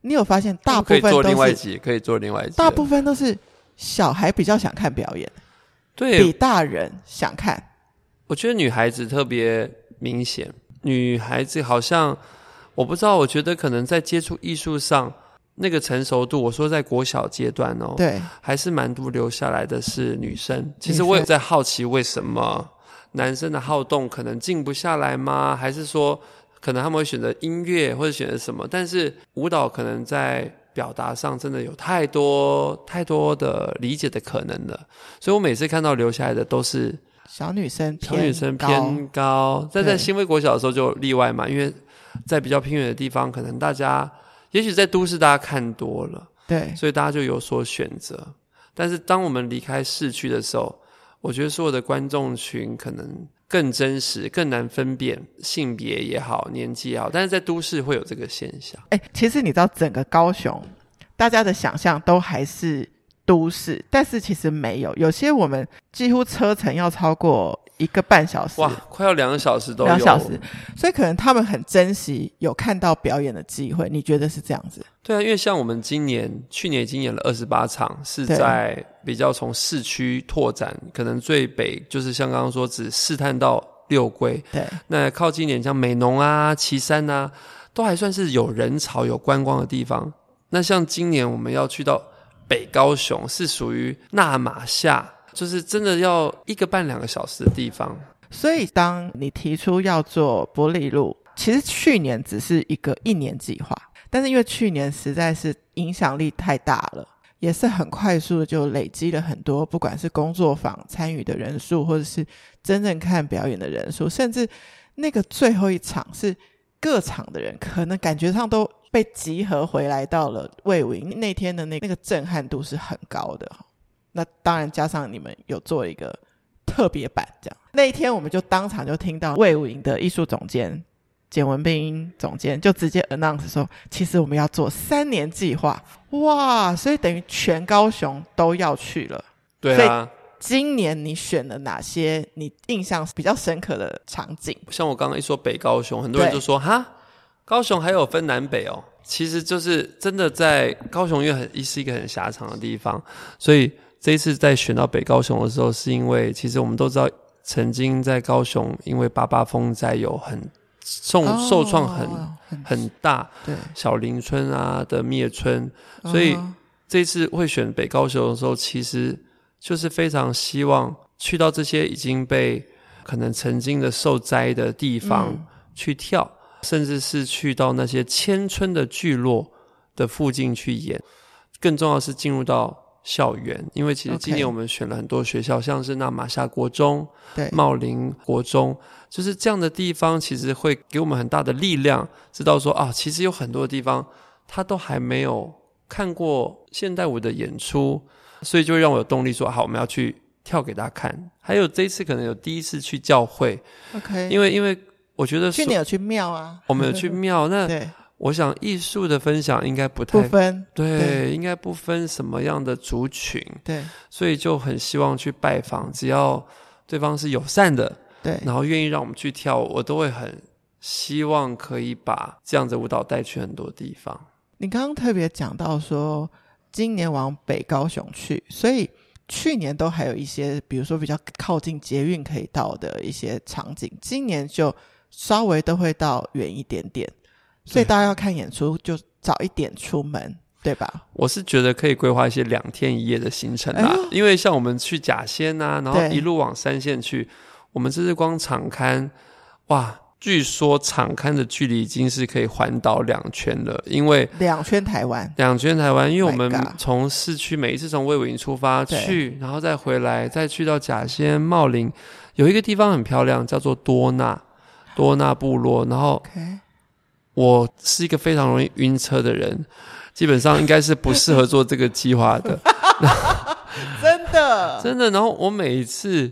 你有发现，大部分都是可以做另外一集，可以做另外一集。大部分都是小孩比较想看表演，对，比大人想看。我觉得女孩子特别明显，女孩子好像我不知道，我觉得可能在接触艺术上。那个成熟度，我说在国小阶段哦，对，还是蛮多留下来的是女生。其实我也在好奇，为什么男生的好动可能静不下来吗？还是说，可能他们会选择音乐或者选择什么？但是舞蹈可能在表达上真的有太多太多的理解的可能了。所以我每次看到留下来的都是小女生，小女生偏高。但在新威国小的时候就例外嘛，因为在比较偏远的地方，可能大家。也许在都市，大家看多了，对，所以大家就有所选择。但是当我们离开市区的时候，我觉得所有的观众群可能更真实，更难分辨性别也好，年纪也好。但是在都市会有这个现象。哎，其实你知道，整个高雄，大家的想象都还是都市，但是其实没有，有些我们几乎车程要超过。一个半小时，哇，快要两个小时都有。两小时，所以可能他们很珍惜有看到表演的机会。你觉得是这样子？对啊，因为像我们今年、去年已经演了二十八场，是在比较从市区拓展，可能最北就是像刚刚说，只试探到六龟。对，那靠近点像美浓啊、旗山啊，都还算是有人潮、有观光的地方。那像今年我们要去到北高雄，是属于那玛夏。就是真的要一个半两个小时的地方，所以当你提出要做伯利路，其实去年只是一个一年计划，但是因为去年实在是影响力太大了，也是很快速的就累积了很多，不管是工作坊参与的人数，或者是真正看表演的人数，甚至那个最后一场是各场的人可能感觉上都被集合回来到了魏武营那天的那那个震撼度是很高的。那当然，加上你们有做一个特别版，这样那一天我们就当场就听到魏武营的艺术总监简文斌总监就直接 announce 说，其实我们要做三年计划，哇！所以等于全高雄都要去了。对啊。今年你选了哪些你印象比较深刻的场景？像我刚刚一说北高雄，很多人就说哈，高雄还有分南北哦。其实就是真的在高雄，因为很是一个很狭长的地方，所以。这一次在选到北高雄的时候，是因为其实我们都知道，曾经在高雄因为八八风灾有很受受创很很大，对。小林村啊的灭村，所以这次会选北高雄的时候，其实就是非常希望去到这些已经被可能曾经的受灾的地方去跳，甚至是去到那些千村的聚落的附近去演，更重要的是进入到。校园，因为其实今年我们选了很多学校.像是那马夏国中、对茂林国中，就是这样的地方，其实会给我们很大的力量，知道说啊，其实有很多地方他都还没有看过现代舞的演出，所以就会让我有动力说好，我们要去跳给大家看。还有这一次可能有第一次去教会，OK，因为因为我觉得去年有去庙啊，我们有去庙，那 对。我想艺术的分享应该不太不分，对，对，应该不分什么样的族群，对，所以就很希望去拜访，只要对方是友善的，对，然后愿意让我们去跳舞，我都会很希望可以把这样的舞蹈带去很多地方。你刚刚特别讲到说，今年往北高雄去，所以去年都还有一些，比如说比较靠近捷运可以到的一些场景，今年就稍微都会到远一点点。所以大家要看演出，就早一点出门，对吧？我是觉得可以规划一些两天一夜的行程啦，哎、因为像我们去甲仙啊，然后一路往三线去，我们这是光场勘，哇！据说场勘的距离已经是可以环岛两圈了，因为两圈台湾，两圈台湾，因为我们从市区每一次从魏武营出发去，然后再回来，再去到甲仙茂林。有一个地方很漂亮，叫做多纳多纳部落。然后，Okay. 我是一个非常容易晕车的人，基本上应该是不适合做这个计划的。真的，真的。然后我每一次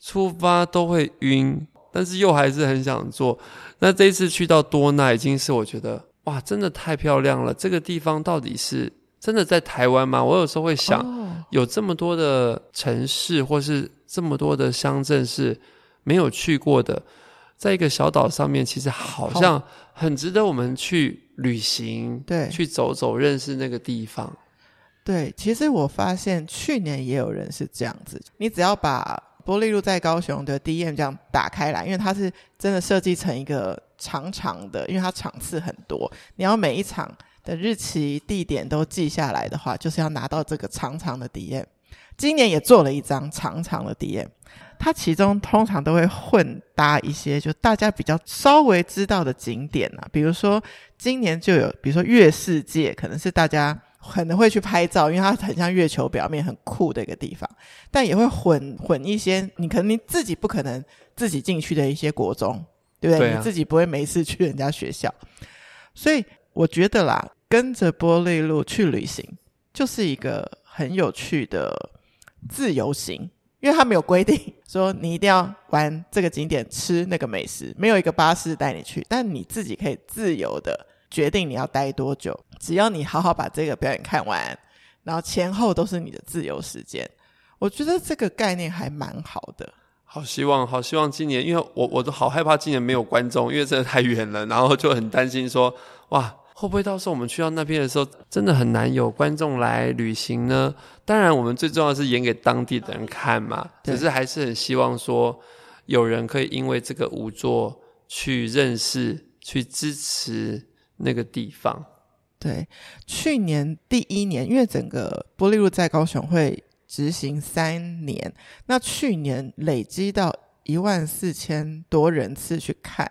出发都会晕，但是又还是很想做。那这一次去到多纳，已经是我觉得哇，真的太漂亮了。这个地方到底是真的在台湾吗？我有时候会想，oh. 有这么多的城市，或是这么多的乡镇是没有去过的，在一个小岛上面，其实好像很值得我们去旅行，对，去走走，认识那个地方。对，其实我发现去年也有人是这样子，你只要把玻璃路在高雄的 DM 这样打开来，因为它是真的设计成一个长长的，因为它场次很多，你要每一场的日期、地点都记下来的话，就是要拿到这个长长的 DM。今年也做了一张长长的 DM，它其中通常都会混搭一些就大家比较稍微知道的景点啊，比如说今年就有，比如说月世界，可能是大家。可能会去拍照，因为它很像月球表面很酷的一个地方，但也会混混一些你可能你自己不可能自己进去的一些国中，对不对？对啊。你自己不会没事去人家学校，所以我觉得啦，跟着玻璃路去旅行就是一个很有趣的自由行，因为他没有规定 说你一定要玩这个景点吃那个美食，没有一个巴士带你去，但你自己可以自由的。决定你要待多久，只要你好好把这个表演看完，然后前后都是你的自由时间。我觉得这个概念还蛮好的。好希望，好希望今年，因为我我都好害怕今年没有观众，因为真的太远了，然后就很担心说，哇，会不会到时候我们去到那边的时候，真的很难有观众来旅行呢？当然，我们最重要的是演给当地的人看嘛。只是还是很希望说，有人可以因为这个舞作去认识、去支持。那个地方，对，去年第一年，因为整个玻璃路在高雄会执行三年，那去年累积到一万四千多人次去看，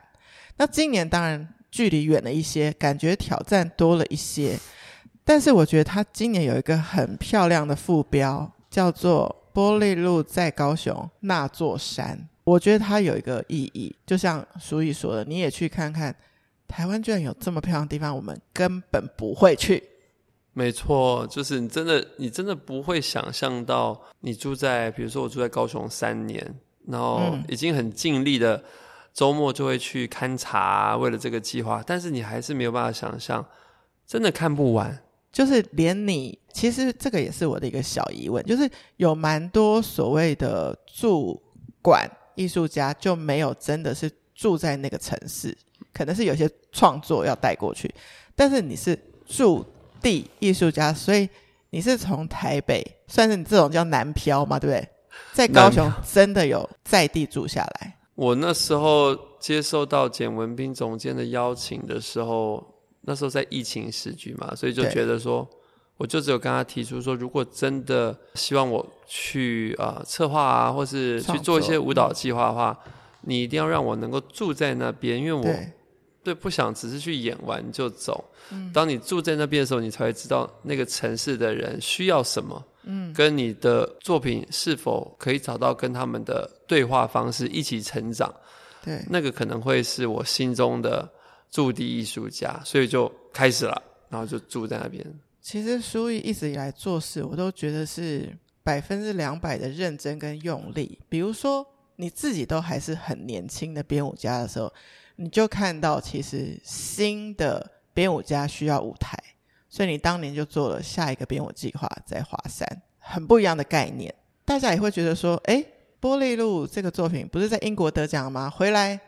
那今年当然距离远了一些，感觉挑战多了一些，但是我觉得他今年有一个很漂亮的副标，叫做玻璃路在高雄那座山，我觉得它有一个意义，就像书毅说的，你也去看看。台湾居然有这么漂亮的地方，我们根本不会去。没错，就是你真的，你真的不会想象到，你住在，比如说我住在高雄三年，然后已经很尽力的周末就会去勘察，为了这个计划，但是你还是没有办法想象，真的看不完。就是连你，其实这个也是我的一个小疑问，就是有蛮多所谓的驻馆艺术家就没有真的是住在那个城市。可能是有些创作要带过去，但是你是驻地艺术家，所以你是从台北，算是你这种叫南漂嘛，对不对？在高雄真的有在地住下来。我那时候接受到简文斌总监的邀请的时候，那时候在疫情时局嘛，所以就觉得说，我就只有跟他提出说，如果真的希望我去啊、呃、策划啊，或是去做一些舞蹈计划的话，你一定要让我能够住在那边，因为我。对，不想只是去演完就走。嗯，当你住在那边的时候，你才会知道那个城市的人需要什么。嗯，跟你的作品是否可以找到跟他们的对话方式，一起成长。对，那个可能会是我心中的驻地艺术家，所以就开始了，然后就住在那边。其实苏毅一直以来做事，我都觉得是百分之两百的认真跟用力。比如说，你自己都还是很年轻的编舞家的时候。你就看到，其实新的编舞家需要舞台，所以你当年就做了下一个编舞计划，在华山，很不一样的概念。大家也会觉得说，诶，波丽路这个作品不是在英国得奖吗？回来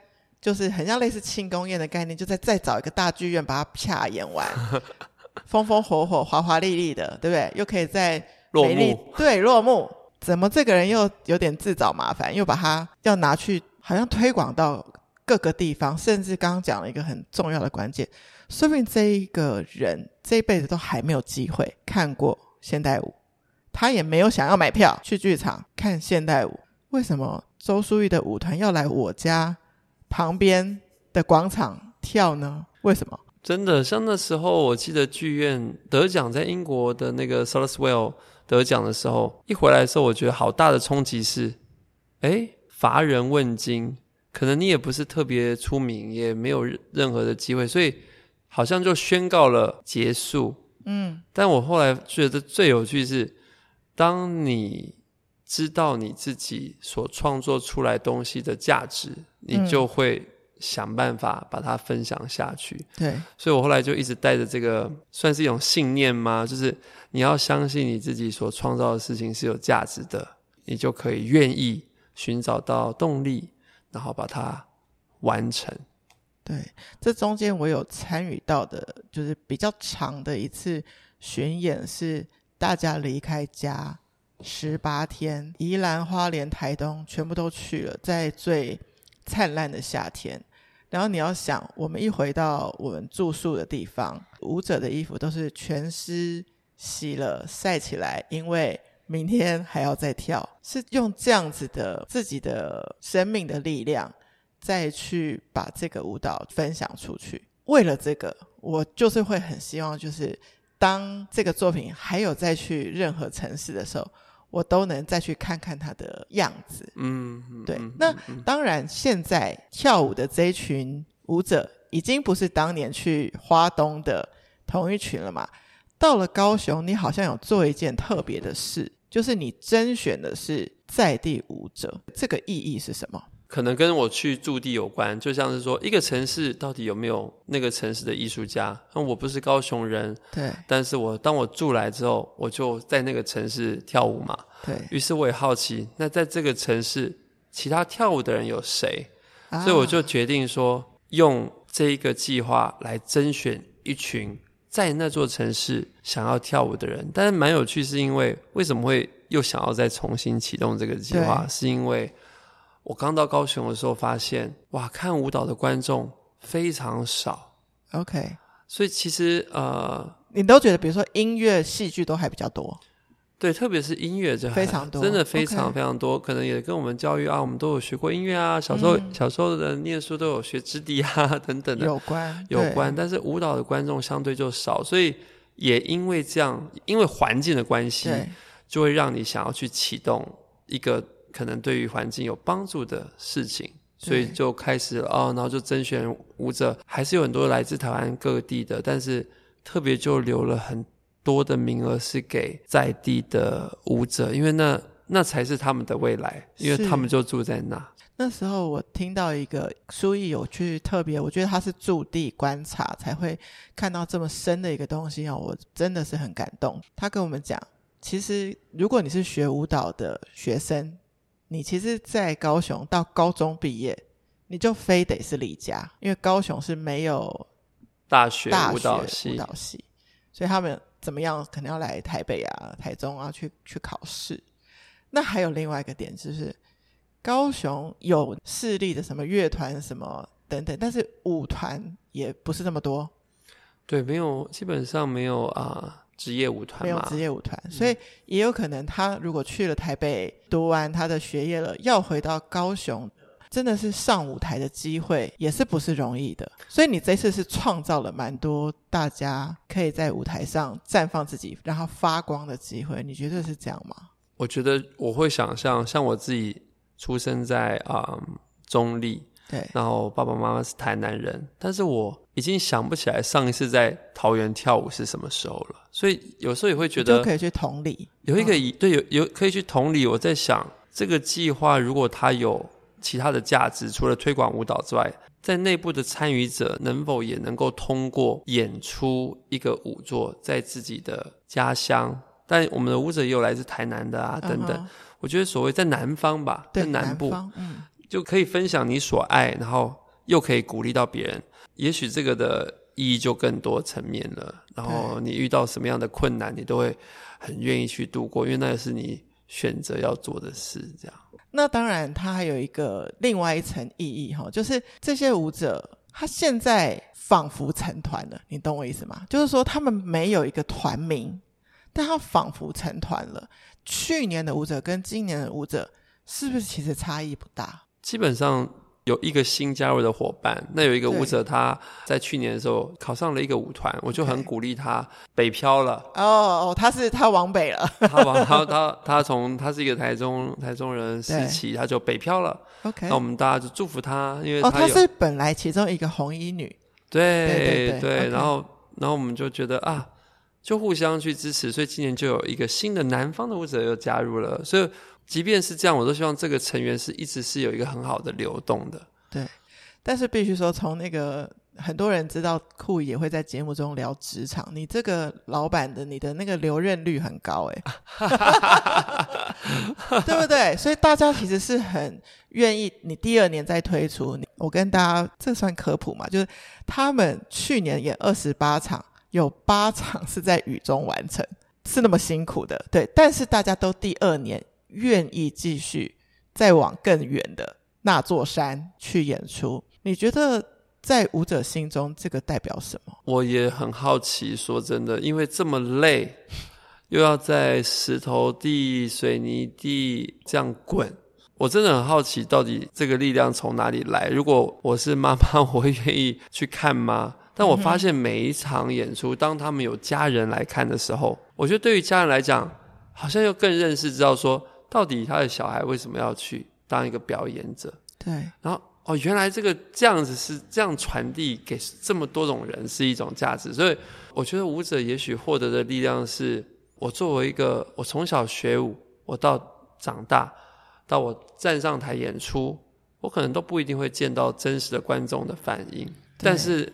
就是很像类似庆功宴的概念，就再再找一个大剧院把它啪演完，风风火火、华华丽丽的，对不对？又可以在落幕，对，落幕。怎么这个人又有点自找麻烦，又把它要拿去，好像推广到。各个地方，甚至刚刚讲了一个很重要的关键，说明这一个人这一辈子都还没有机会看过现代舞，他也没有想要买票去剧场看现代舞。为什么周淑玉的舞团要来我家旁边的广场跳呢？为什么？真的，像那时候我记得剧院得奖，在英国的那个 Sotherswell 得奖的时候，一回来的时候，我觉得好大的冲击是，诶乏人问津，可能你也不是特别出名，也没有任何的机会，所以好像就宣告了结束。嗯，但我后来觉得最有趣是，当你知道你自己所创作出来东西的价值，你就会想办法把它分享下去。对，所以我后来就一直带着这个，算是一种信念吗？就是你要相信你自己所创造的事情是有价值的，你就可以愿意。寻找到动力，然后把它完成。对，这中间我有参与到的，就是比较长的一次巡演，是大家离开家十八天，宜兰花莲台东全部都去了，在最灿烂的夏天。然后你要想，我们一回到我们住宿的地方，舞者的衣服都是全湿洗了晒起来，因为。明天还要再跳，是用这样子的自己的生命的力量，再去把这个舞蹈分享出去。为了这个，我就是会很希望，就是当这个作品还有再去任何城市的时候，我都能再去看看它的样子。嗯，对。那当然，现在跳舞的这一群舞者已经不是当年去花东的同一群了嘛。到了高雄，你好像有做一件特别的事。就是你甄选的是在地舞者，这个意义是什么？可能跟我去驻地有关，就像是说一个城市到底有没有那个城市的艺术家？那我不是高雄人，对，但是我当我住来之后，我就在那个城市跳舞嘛，对。于是我也好奇，那在这个城市其他跳舞的人有谁？啊，所以我就决定说，用这一个计划来甄选一群。在那座城市想要跳舞的人，但是蛮有趣，是因为为什么会又想要再重新启动这个计划？是因为我刚到高雄的时候发现，哇，看舞蹈的观众非常少。OK，所以其实呃，你都觉得，比如说音乐、戏剧都还比较多。对，特别是音乐这非常多，真的非常非常多。可能也跟我们教育啊，我们都有学过音乐啊，小时候、嗯、小时候的念书都有学直笛啊等等的有关有关。但是舞蹈的观众相对就少，所以也因为这样，因为环境的关系，就会让你想要去启动一个可能对于环境有帮助的事情，所以就开始哦，然后就甄选舞者，还是有很多来自台湾各地的，但是特别就留了很。多的名额是给在地的舞者，因为那那才是他们的未来，因为他们就住在那。那时候我听到一个书艺有去特别，我觉得他是驻地观察才会看到这么深的一个东西哦，我真的是很感动。他跟我们讲，其实如果你是学舞蹈的学生，你其实，在高雄到高中毕业，你就非得是离家，因为高雄是没有大学舞蹈系，舞蹈系，所以他们。怎么样？可能要来台北啊、台中啊去去考试。那还有另外一个点，就是高雄有势力的什么乐团什么等等，但是舞团也不是那么多。对，没有，基本上没有啊，职业舞团，没有职业舞团，所以也有可能他如果去了台北读完他的学业了，要回到高雄。真的是上舞台的机会也是不是容易的，所以你这次是创造了蛮多大家可以在舞台上绽放自己，然后发光的机会。你觉得是这样吗？我觉得我会想象，像我自己出生在啊、嗯、中坜，对，然后爸爸妈妈是台南人，但是我已经想不起来上一次在桃园跳舞是什么时候了。所以有时候也会觉得就可以去同理，有一个、嗯、对有有可以去同理。我在想这个计划如果它有。其他的价值，除了推广舞蹈之外，在内部的参与者能否也能够通过演出一个舞作，在自己的家乡？但我们的舞者也有来自台南的啊，等等。Uh -huh. 我觉得所谓在南方吧，在南部，嗯，就可以分享你所爱，然后又可以鼓励到别人。也许这个的意义就更多层面了。然后你遇到什么样的困难，你都会很愿意去度过，因为那也是你选择要做的事，这样。那当然，它还有一个另外一层意义哈，就是这些舞者他现在仿佛成团了，你懂我意思吗？就是说他们没有一个团名，但他仿佛成团了。去年的舞者跟今年的舞者是不是其实差异不大？基本上有一个新加入的伙伴，那有一个舞者他在去年的时候考上了一个舞团，我就很鼓励他北漂了。哦哦，他是他往北了，他往他他他从他是一个台中台中人时期，他就北漂了。OK，那我们大家就祝福他，因为他、哦、他是本来其中一个红衣女。对对对，对 okay、然后然后我们就觉得啊。就互相去支持，所以今年就有一个新的南方的舞者又加入了。所以即便是这样，我都希望这个成员是一直是有一个很好的流动的。对，但是必须说，从那个很多人知道酷也会在节目中聊职场，你这个老板的你的那个留任率很高哎，对不对？所以大家其实是很愿意你第二年再推出。我跟大家这算科普嘛？就是他们去年演二十八场。有八场是在雨中完成，是那么辛苦的，对。但是大家都第二年愿意继续再往更远的那座山去演出。你觉得在舞者心中，这个代表什么？我也很好奇，说真的，因为这么累，又要在石头地、水泥地这样滚，我真的很好奇，到底这个力量从哪里来？如果我是妈妈，我会愿意去看吗？但我发现每一场演出，当他们有家人来看的时候，我觉得对于家人来讲，好像又更认识知道说，到底他的小孩为什么要去当一个表演者。对，然后哦，原来这个这样子是这样传递给这么多种人是一种价值。所以我觉得舞者也许获得的力量是，我作为一个我从小学舞，我到长大，到我站上台演出，我可能都不一定会见到真实的观众的反应，但是。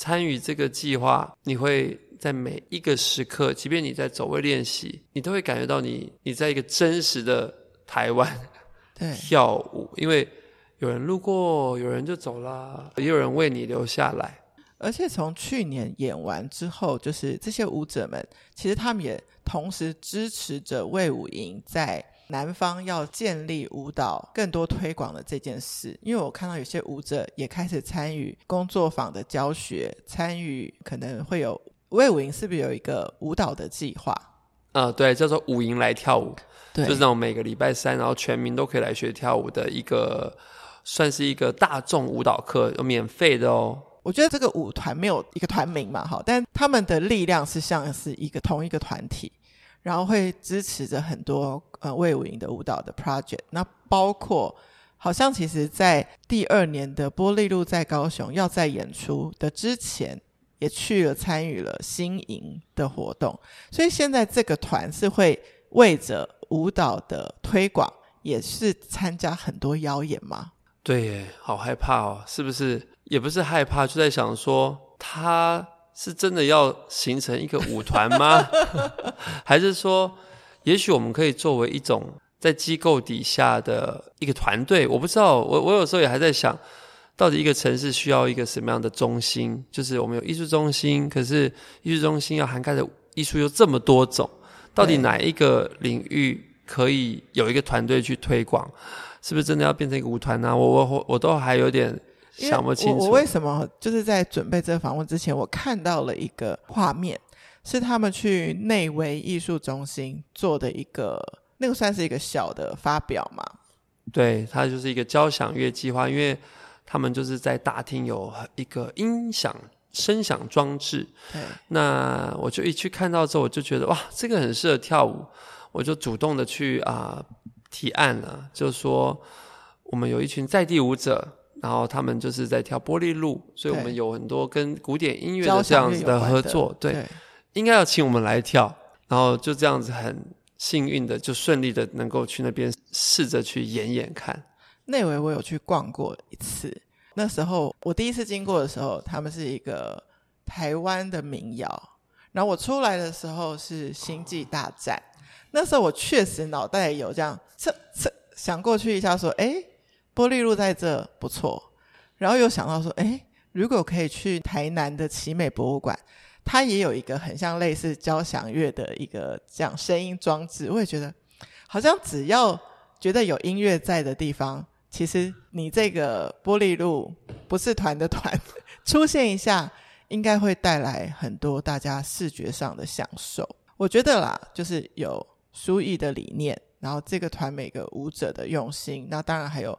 参与这个计划，你会在每一个时刻，即便你在走位练习，你都会感觉到你你在一个真实的台湾 对跳舞，因为有人路过，有人就走了，也有人为你留下来。而且从去年演完之后，就是这些舞者们，其实他们也同时支持着魏武营在。南方要建立舞蹈更多推广的这件事，因为我看到有些舞者也开始参与工作坊的教学，参与可能会有卫武营是不是有一个舞蹈的计划？呃，对，叫做舞营来跳舞，对，就是那种每个礼拜三，然后全民都可以来学跳舞的一个，算是一个大众舞蹈课，有免费的哦。我觉得这个舞团没有一个团名嘛，哈，但他们的力量是像是一个同一个团体。然后会支持着很多呃魏武营的舞蹈的 project，那包括好像其实在第二年的玻璃路在高雄要在演出的之前，也去了参与了新营的活动，所以现在这个团是会为着舞蹈的推广，也是参加很多邀演吗？对耶，好害怕哦，是不是？也不是害怕，就在想说他。是真的要形成一个舞团吗？还是说，也许我们可以作为一种在机构底下的一个团队？我不知道，我我有时候也还在想，到底一个城市需要一个什么样的中心？就是我们有艺术中心，可是艺术中心要涵盖的艺术又这么多种，到底哪一个领域可以有一个团队去推广？是不是真的要变成一个舞团呢？我我我都还有点。想不清楚。我，我为什么就是在准备这个访问之前，我看到了一个画面，是他们去内围艺术中心做的一个，那个算是一个小的发表嘛？对，它就是一个交响乐计划，因为他们就是在大厅有一个音响声响装置。对，那我就一去看到之后，我就觉得哇，这个很适合跳舞，我就主动的去啊、呃、提案了，就是说我们有一群在地舞者。然后他们就是在跳玻璃路，所以我们有很多跟古典音乐的这样子的合作，对，对，应该要请我们来跳。然后就这样子很幸运的，就顺利的能够去那边试着去演演看。内围我有去逛过一次，那时候我第一次经过的时候，他们是一个台湾的民谣。然后我出来的时候是星际大战，那时候我确实脑袋有这样，这这想过去一下说，哎。玻璃路在这不错，然后又想到说，诶，如果可以去台南的奇美博物馆，它也有一个很像类似交响乐的一个这样声音装置，我也觉得好像只要觉得有音乐在的地方，其实你这个玻璃路不是团的团出现一下，应该会带来很多大家视觉上的享受。我觉得啦，就是有书艺的理念，然后这个团每个舞者的用心，那当然还有。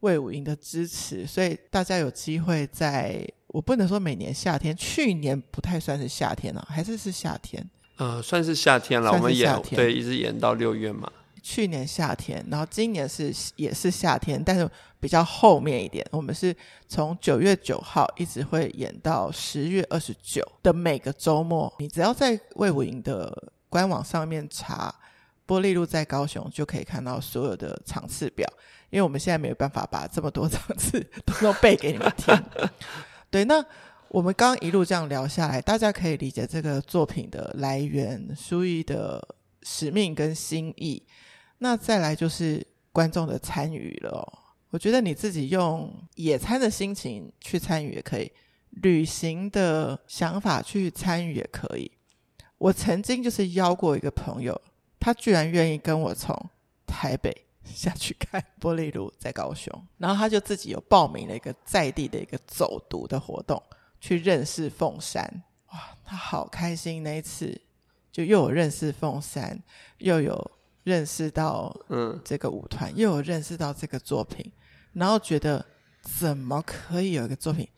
魏武英的支持，所以大家有机会在，我不能说每年夏天，去年不太算是夏天了，还是是夏天？呃，算是夏天了，我们演对，一直演到六月嘛。去年夏天，然后今年是也是夏天，但是比较后面一点。我们是从九月九号一直会演到十月二十九的每个周末。你只要在魏武营的官网上面查“玻璃露在高雄”，就可以看到所有的场次表。因为我们现在没有办法把这么多场次都都背给你们听。对，那我们刚刚一路这样聊下来，大家可以理解这个作品的来源、书艺的使命跟心意。那再来就是观众的参与了，我觉得你自己用野餐的心情去参与也可以，旅行的想法去参与也可以。我曾经就是邀过一个朋友，他居然愿意跟我从台北 下去看玻璃炉在高雄，然后他就自己有报名了一个在地的一个走读的活动，去认识凤山。哇，他好开心！那一次就又有认识凤山，又有。认识到嗯这个舞团，嗯、又有认识到这个作品，然后觉得怎么可以有一个作品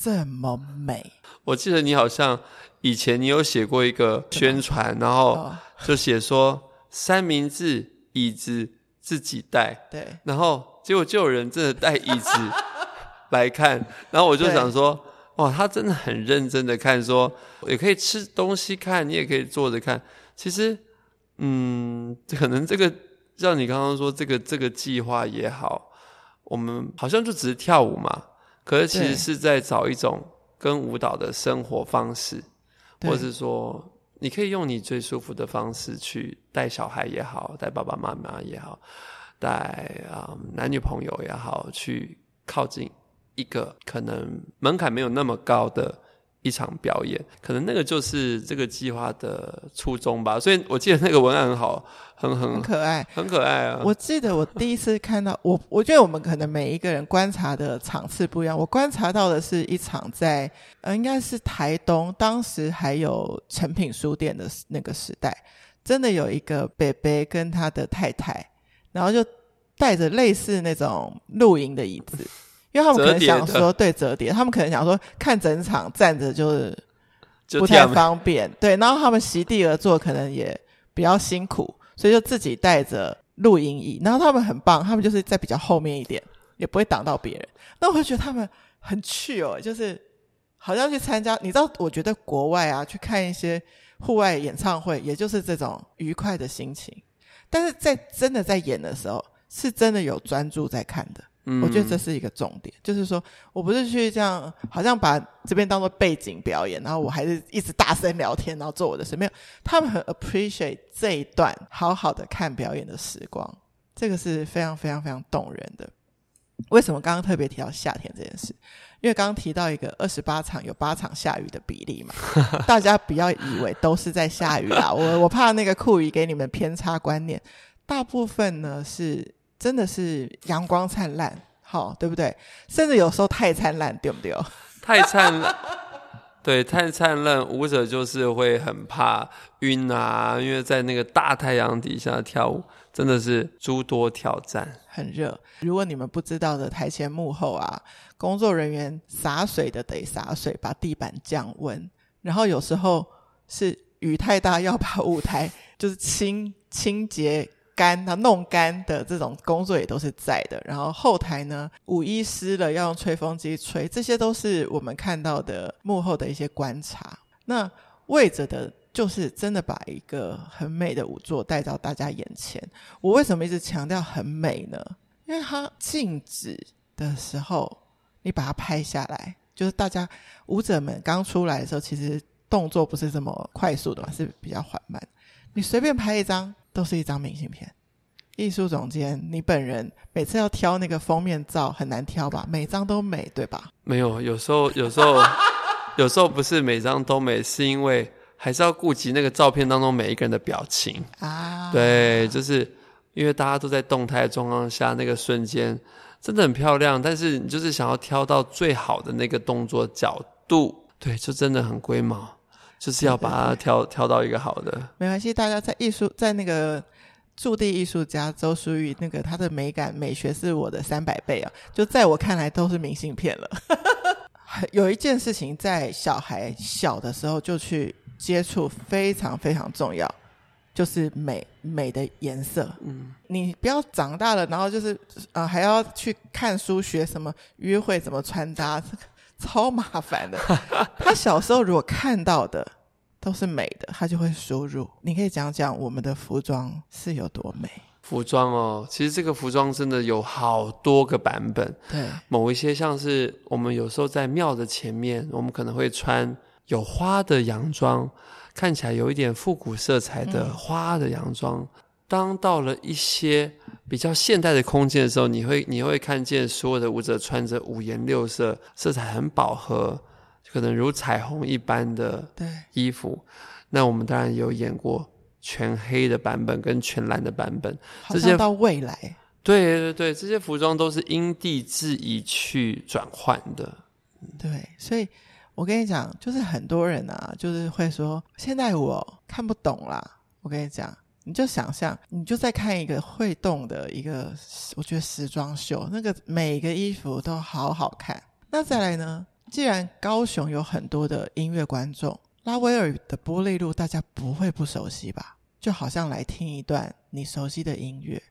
这么美？我记得你好像以前你有写过一个宣传，然后就写说三明治椅子自己带，对，然后结果就有人真的带椅子 来看，然后我就想说哇，他真的很认真的看，说也可以吃东西看，你也可以坐着看，其实。嗯，可能这个像你刚刚说这个这个计划也好，我们好像就只是跳舞嘛，可是其实是在找一种跟舞蹈的生活方式，或者是说你可以用你最舒服的方式去带小孩也好，带爸爸妈妈也好，带啊、嗯、男女朋友也好，去靠近一个可能门槛没有那么高的。一场表演，可能那个就是这个计划的初衷吧。所以我记得那个文案很好，很很很可爱，很可爱啊！我记得我第一次看到我，我觉得我们可能每一个人观察的场次不一样。我观察到的是一场在呃，应该是台东，当时还有诚品书店的那个时代，真的有一个北北跟他的太太，然后就带着类似那种露营的椅子。因为他们可能想说，对折叠，他们可能想说，看整场站着就是不太方便，对。然后他们席地而坐，可能也比较辛苦，所以就自己带着露营椅。然后他们很棒，他们就是在比较后面一点，也不会挡到别人。那我就觉得他们很趣哦，就是好像去参加。你知道，我觉得国外啊，去看一些户外演唱会，也就是这种愉快的心情。但是在真的在演的时候，是真的有专注在看的。我觉得这是一个重点，就是说我不是去这样，好像把这边当做背景表演，然后我还是一直大声聊天，然后做我的事。没有，他们很 appreciate 这一段好好的看表演的时光，这个是非常非常非常动人的。为什么刚刚特别提到夏天这件事？因为刚刚提到一个二十八场有八场下雨的比例嘛，大家不要以为都是在下雨啦，我我怕那个酷雨给你们偏差观念，大部分呢是。真的是阳光灿烂，好，对不对？甚至有时候太灿烂，对不对？太灿烂，对，太灿烂，舞者就是会很怕晕啊，因为在那个大太阳底下跳舞，真的是诸多挑战，很热。如果你们不知道的，台前幕后啊，工作人员洒水的得洒水，把地板降温，然后有时候是雨太大，要把舞台就是清清洁。干，它弄干的这种工作也都是在的。然后后台呢，舞衣湿了要用吹风机吹，这些都是我们看到的幕后的一些观察。那为着的，就是真的把一个很美的舞作带到大家眼前。我为什么一直强调很美呢？因为它静止的时候，你把它拍下来，就是大家舞者们刚出来的时候，其实动作不是这么快速的嘛，是比较缓慢。你随便拍一张。都是一张明信片。艺术总监，你本人每次要挑那个封面照很难挑吧？每张都美，对吧？没有，有时候，有时候，有时候不是每张都美，是因为还是要顾及那个照片当中每一个人的表情啊。对，就是因为大家都在动态状况下，那个瞬间真的很漂亮。但是你就是想要挑到最好的那个动作角度，对，就真的很龟毛。就是要把它挑挑到一个好的，没关系。大家在艺术在那个驻地艺术家周淑玉，那个他的美感美学是我的三百倍啊！就在我看来都是明信片了。有一件事情在小孩小的时候就去接触，非常非常重要，就是美美的颜色。嗯，你不要长大了，然后就是啊、呃，还要去看书学什么约会怎么穿搭，这个超麻烦的。他小时候如果看到的。都是美的，他就会输入。你可以讲讲我们的服装是有多美？服装哦，其实这个服装真的有好多个版本。对，某一些像是我们有时候在庙的前面，我们可能会穿有花的洋装，看起来有一点复古色彩的花的洋装。嗯。当到了一些比较现代的空间的时候，你会你会看见所有的舞者穿着五颜六色、色彩很饱和。可能如彩虹一般的衣服，那我们当然有演过全黑的版本跟全蓝的版本。好像到未来，对对对，这些服装都是因地制宜去转换的。对，所以我跟你讲，就是很多人啊，就是会说，现在我看不懂啦。我跟你讲，你就想象，你就在看一个会动的一个，我觉得时装秀，那个每个衣服都好好看。那再来呢？既然高雄有很多的音乐观众，拉威尔的波丽露大家不会不熟悉吧？就好像来听一段你熟悉的音乐，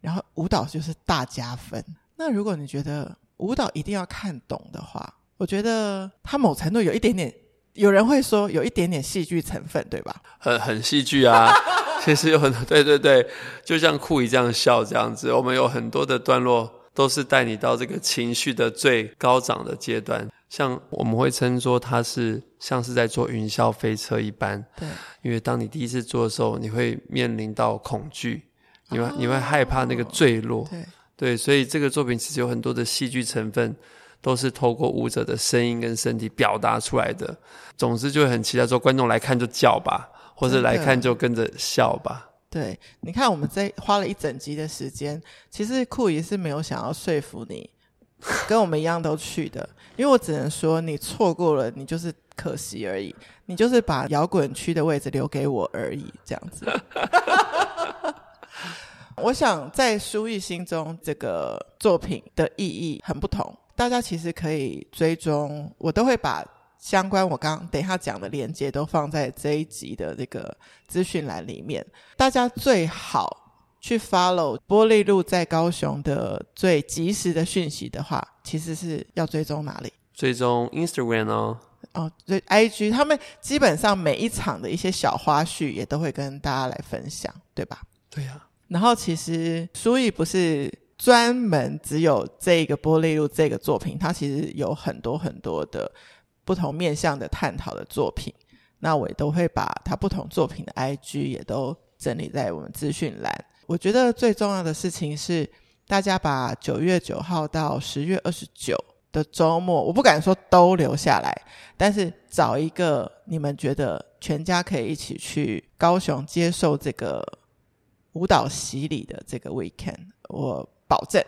然后舞蹈就是大加分。那如果你觉得舞蹈一定要看懂的话，我觉得它某程度有一点点，有人会说有一点点戏剧成分，对吧？很很戏剧啊，其实有很多，对对对，就像酷姨这样笑这样子，我们有很多的段落都是带你到这个情绪的最高涨的阶段。像我们会称作它是像是在坐云霄飞车一般，对，因为当你第一次做的时候，你会面临到恐惧，你会、哦、你会害怕那个坠落，对对，所以这个作品其实有很多的戏剧成分，都是透过舞者的声音跟身体表达出来的。总之就会很期待说观众来看就叫吧，或者来看就跟着笑吧。对，你看我们这花了一整集的时间，其实酷姨是没有想要说服你。跟我们一样都去的，因为我只能说你错过了，你就是可惜而已，你就是把摇滚区的位置留给我而已，这样子。我想在书艺心中，这个作品的意义很不同，大家其实可以追踪，我都会把相关我刚刚等一下讲的链接都放在这一集的这个资讯栏里面，大家最好。去 follow 玻璃路在高雄的最及时的讯息的话，其实是要追踪哪里？追踪 Instagram 哦。哦，对，IG 他们基本上每一场的一些小花絮也都会跟大家来分享，对吧？对呀、啊。然后其实书艺不是专门只有这个波丽露这个作品，它其实有很多很多的不同面向的探讨的作品。那我也都会把它不同作品的 IG 也都整理在我们资讯栏。我觉得最重要的事情是，大家把九月九号到十月二十九的周末，我不敢说都留下来，但是找一个你们觉得全家可以一起去高雄接受这个舞蹈洗礼的这个 weekend，我保证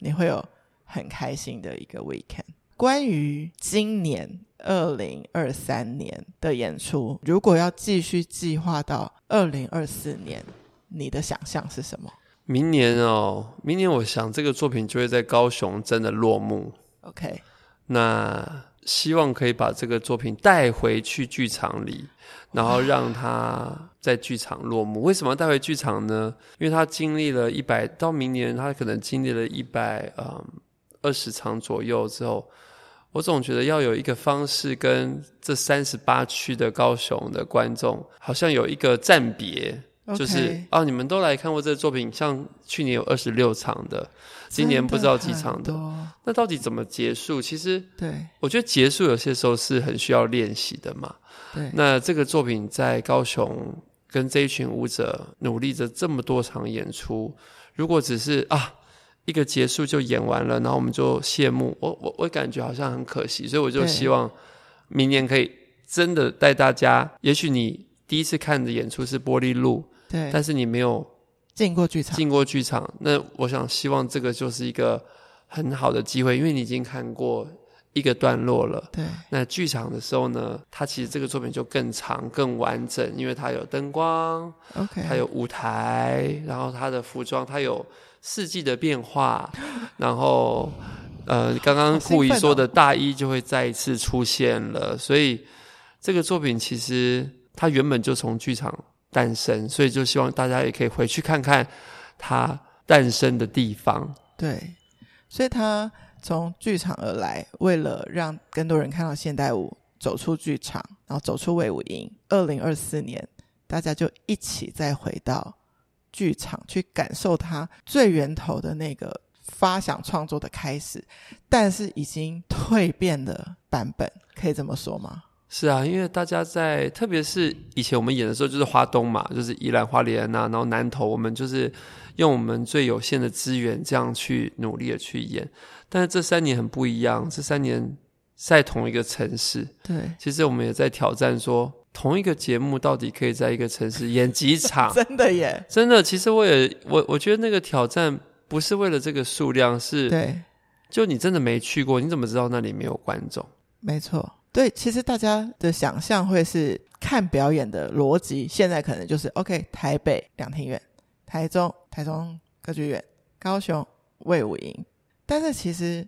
你会有很开心的一个 weekend。关于今年二零二三年的演出，如果要继续计划到二零二四年。你的想象是什么？明年哦，明年我想这个作品就会在高雄真的落幕。OK，那希望可以把这个作品带回去剧场里，然后让它在剧场落幕。为什么带回剧场呢？因为他经历了一百，到明年他可能经历了一百嗯二十场左右之后，我总觉得要有一个方式跟这三十八区的高雄的观众，好像有一个暂别。就是.哦，你们都来看过这个作品，像去年有二十六场的，今年不知道几场的。那到底怎么结束？其实，对，我觉得结束有些时候是很需要练习的嘛。对，那这个作品在高雄跟这一群舞者努力着这么多场演出，如果只是啊一个结束就演完了，然后我们就谢幕，我我我感觉好像很可惜，所以我就希望明年可以真的带大家，也许你第一次看的演出是波丽露。对，但是你没有进过剧场，进过剧场，那我想希望这个就是一个很好的机会，因为你已经看过一个段落了。对，那剧场的时候呢，它其实这个作品就更长、更完整，因为它有灯光，OK，它有舞台，然后它的服装，它有四季的变化，然后呃，刚刚顾姨说的大衣就会再一次出现了，哦、所以这个作品其实它原本就从剧场诞生，所以就希望大家也可以回去看看它诞生的地方。对，所以它。从剧场而来，为了让更多人看到现代舞，走出剧场，然后走出魏武营。二零二四年，大家就一起再回到剧场，去感受它最源头的那个发想创作的开始，但是已经蜕变的版本，可以这么说吗？是啊，因为大家在，特别是以前我们演的时候，就是花东嘛，就是宜兰花莲啊，然后南投，我们就是用我们最有限的资源，这样去努力的去演。但是这三年很不一样，这三年在同一个城市，对，其实我们也在挑战说，同一个节目到底可以在一个城市演几 场？真的耶，真的。其实我也我我觉得那个挑战不是为了这个数量，是对，就你真的没去过，你怎么知道那里没有观众？没错，对，其实大家的想象会是看表演的逻辑，现在可能就是 OK，台北两厅院，台中台中歌剧院，高雄魏武营。但是其实，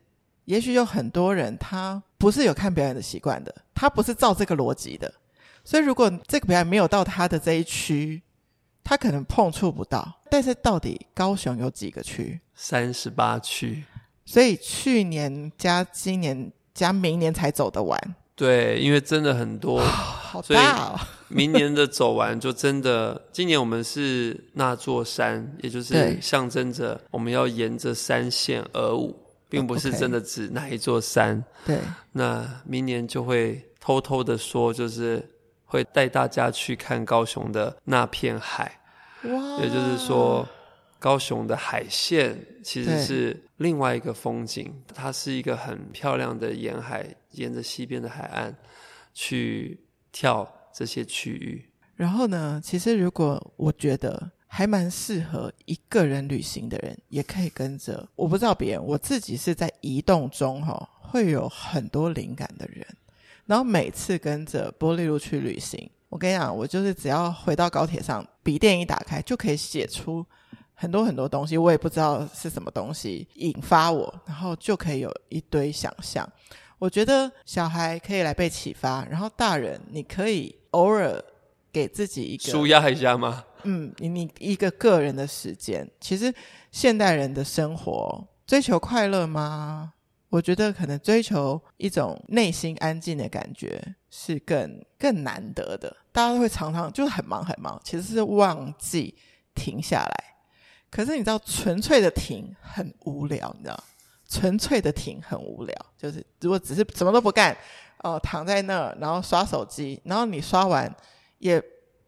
也许有很多人他不是有看表演的习惯的，他不是照这个逻辑的，所以如果这个表演没有到他的这一区，他可能碰触不到。但是到底高雄有几个区？三十八区，所以去年加今年加明年才走得完。对，因为真的很多，好大哦。明年的走完就真的，今年我们是那座山，也就是象征着我们要沿着山线而舞，并不是真的指哪一座山。对，那明年就会偷偷的说，就是会带大家去看高雄的那片海。哇，也就是说。高雄的海线其实是另外一个风景，它是一个很漂亮的沿海，沿着西边的海岸去跳这些区域。然后呢，其实如果我觉得还蛮适合一个人旅行的人，也可以跟着。我不知道别人，我自己是在移动中哈，会有很多灵感的人。然后每次跟着波丽露去旅行，我跟你讲，我就是只要回到高铁上，笔电一打开就可以写出。很多很多东西，我也不知道是什么东西引发我，然后就可以有一堆想象。我觉得小孩可以来被启发，然后大人你可以偶尔给自己一个舒压一下吗？嗯，你你一个个人的时间。其实现代人的生活追求快乐吗？我觉得可能追求一种内心安静的感觉是更更难得的。大家都会常常就是很忙很忙，其实是忘记停下来。可是你知道，纯粹的停很无聊，你知道，纯粹的停很无聊。就是如果只是什么都不干，哦、躺在那儿，然后刷手机，然后你刷完也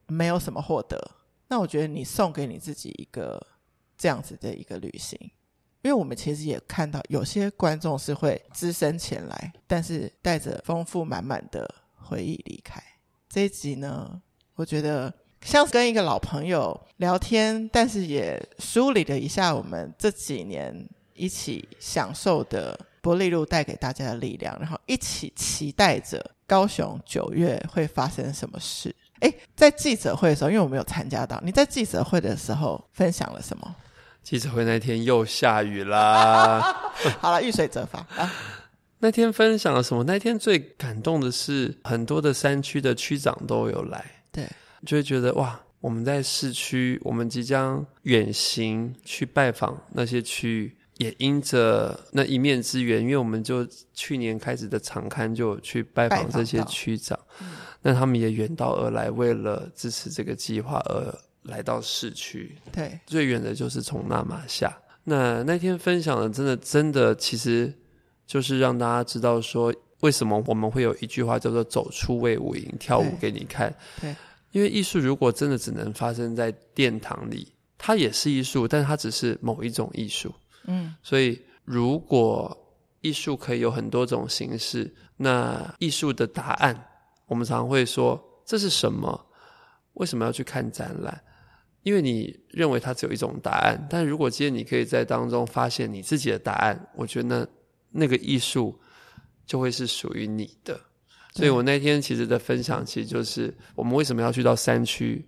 没有什么获得，那我觉得你送给你自己一个这样子的一个旅行。因为我们其实也看到有些观众是会只身前来，但是带着丰富满满的回忆离开。这一集呢，我觉得。像是跟一个老朋友聊天，但是也梳理了一下我们这几年一起享受的伯利路带给大家的力量，然后一起期待着高雄九月会发生什么事。哎，在记者会的时候，因为我没有参加到，你在记者会的时候分享了什么？记者会那天又下雨啦。好了，遇水则发啊。那天分享了什么？那天最感动的是很多的山区的区长都有来。对。就会觉得哇，我们在市区，我们即将远行去拜访那些区域，也因着那一面之缘，因为我们就去年开始的常刊就去拜访这些区长，那他们也远道而来，为了支持这个计划而来到市区。对，最远的就是从那马下。那那天分享的，真的真的，其实就是让大家知道说，为什么我们会有一句话叫做“走出魏武营，跳舞给你看”。对。因为艺术如果真的只能发生在殿堂里，它也是艺术，但它只是某一种艺术。嗯，所以如果艺术可以有很多种形式，那艺术的答案，我们常常会说这是什么？为什么要去看展览？因为你认为它只有一种答案，但如果今天你可以在当中发现你自己的答案，我觉得那那个艺术就会是属于你的。所以我那天其实的分享，其实就是我们为什么要去到山区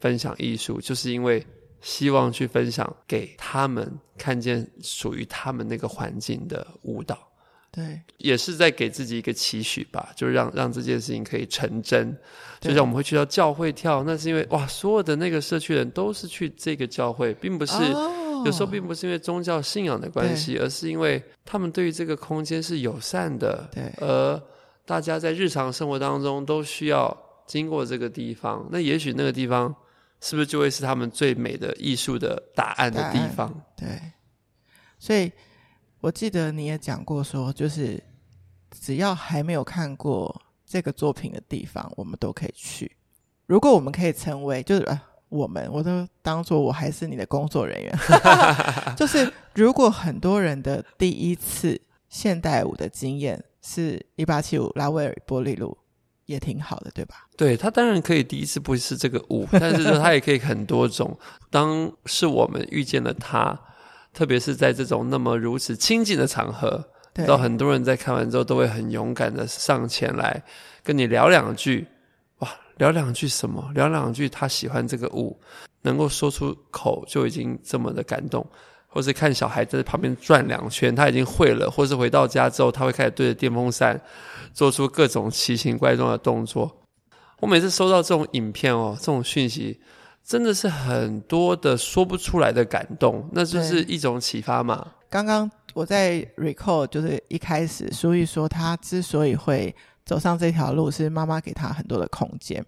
分享艺术，就是因为希望去分享给他们看见属于他们那个环境的舞蹈。对，也是在给自己一个期许吧，就是让让这件事情可以成真。就像我们会去到教会跳，那是因为哇，所有的那个社区人都是去这个教会，并不是、哦、有时候并不是因为宗教信仰的关系，而是因为他们对于这个空间是友善的。对，而大家在日常生活当中都需要经过这个地方，那也许那个地方是不是就会是他们最美的艺术的答案的地方？对，所以。我记得你也讲过说，就是只要还没有看过这个作品的地方，我们都可以去。如果我们可以成为，就是啊，我们我都当做我还是你的工作人员。就是如果很多人的第一次现代舞的经验是一八七五拉威尔波丽露，也挺好的，对吧？对，他当然可以第一次不是这个舞，但是说他也可以很多种。当是我们遇见了他。特别是在这种那么如此亲近的场合，到很多人在看完之后都会很勇敢的上前来跟你聊两句，哇，聊两句什么？聊两句他喜欢这个舞，能够说出口就已经这么的感动，或是看小孩在旁边转两圈，他已经会了，或是回到家之后他会开始对着电风扇做出各种奇形怪状的动作。我每次收到这种影片哦，这种讯息。真的是很多的说不出来的感动，那就是一种启发嘛。刚刚我在 recall，就是一开始书毅说他之所以会走上这条路，是妈妈给他很多的空间。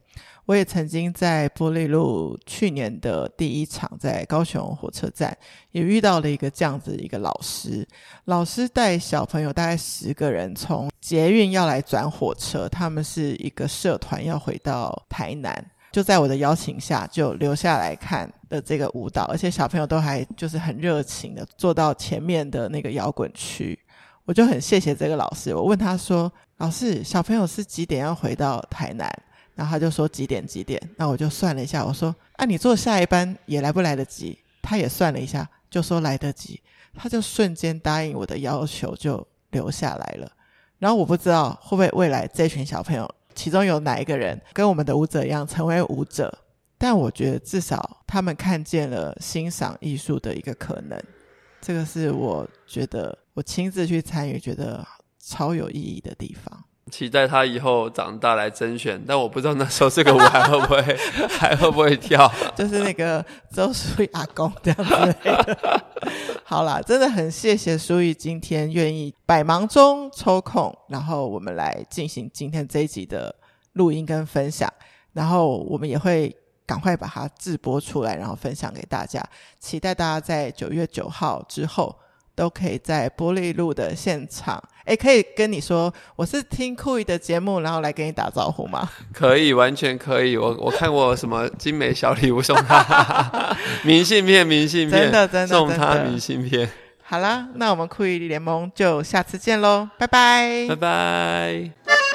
我也曾经在波丽露去年的第一场，在高雄火车站也遇到了一个这样子一个老师，老师带小朋友大概十个人从捷运要来转火车，他们是一个社团要回到台南。就在我的邀请下，就留下来看的这个舞蹈，而且小朋友都还就是很热情的坐到前面的那个摇滚区，我就很谢谢这个老师。我问他说：“老师，小朋友是几点要回到台南？”然后他就说：“几点几点。”那我就算了一下，我说：“啊，你坐下一班也来不来得及？”他也算了一下，就说来得及。他就瞬间答应我的要求，就留下来了。然后我不知道会不会未来这群小朋友。其中有哪一个人跟我们的舞者一样成为舞者？但我觉得至少他们看见了欣赏艺术的一个可能，这个是我觉得我亲自去参与，觉得超有意义的地方。期待他以后长大来甄选，但我不知道那时候这个舞还会不会 还会不会跳，就是那个周书毅阿公这样子。好啦，真的很谢谢书毅今天愿意百忙中抽空，然后我们来进行今天这一集的录音跟分享，然后我们也会赶快把它制播出来，然后分享给大家。期待大家在九月九号之后。都可以在玻璃路的现场，哎，可以跟你说，我是听酷姨的节目，然后来跟你打招呼吗？可以，完全可以。我我看过什么精美小礼物送他，明信片，明信片，真的真的送他明信片。好啦，那我们酷姨联盟就下次见喽，拜拜，拜拜。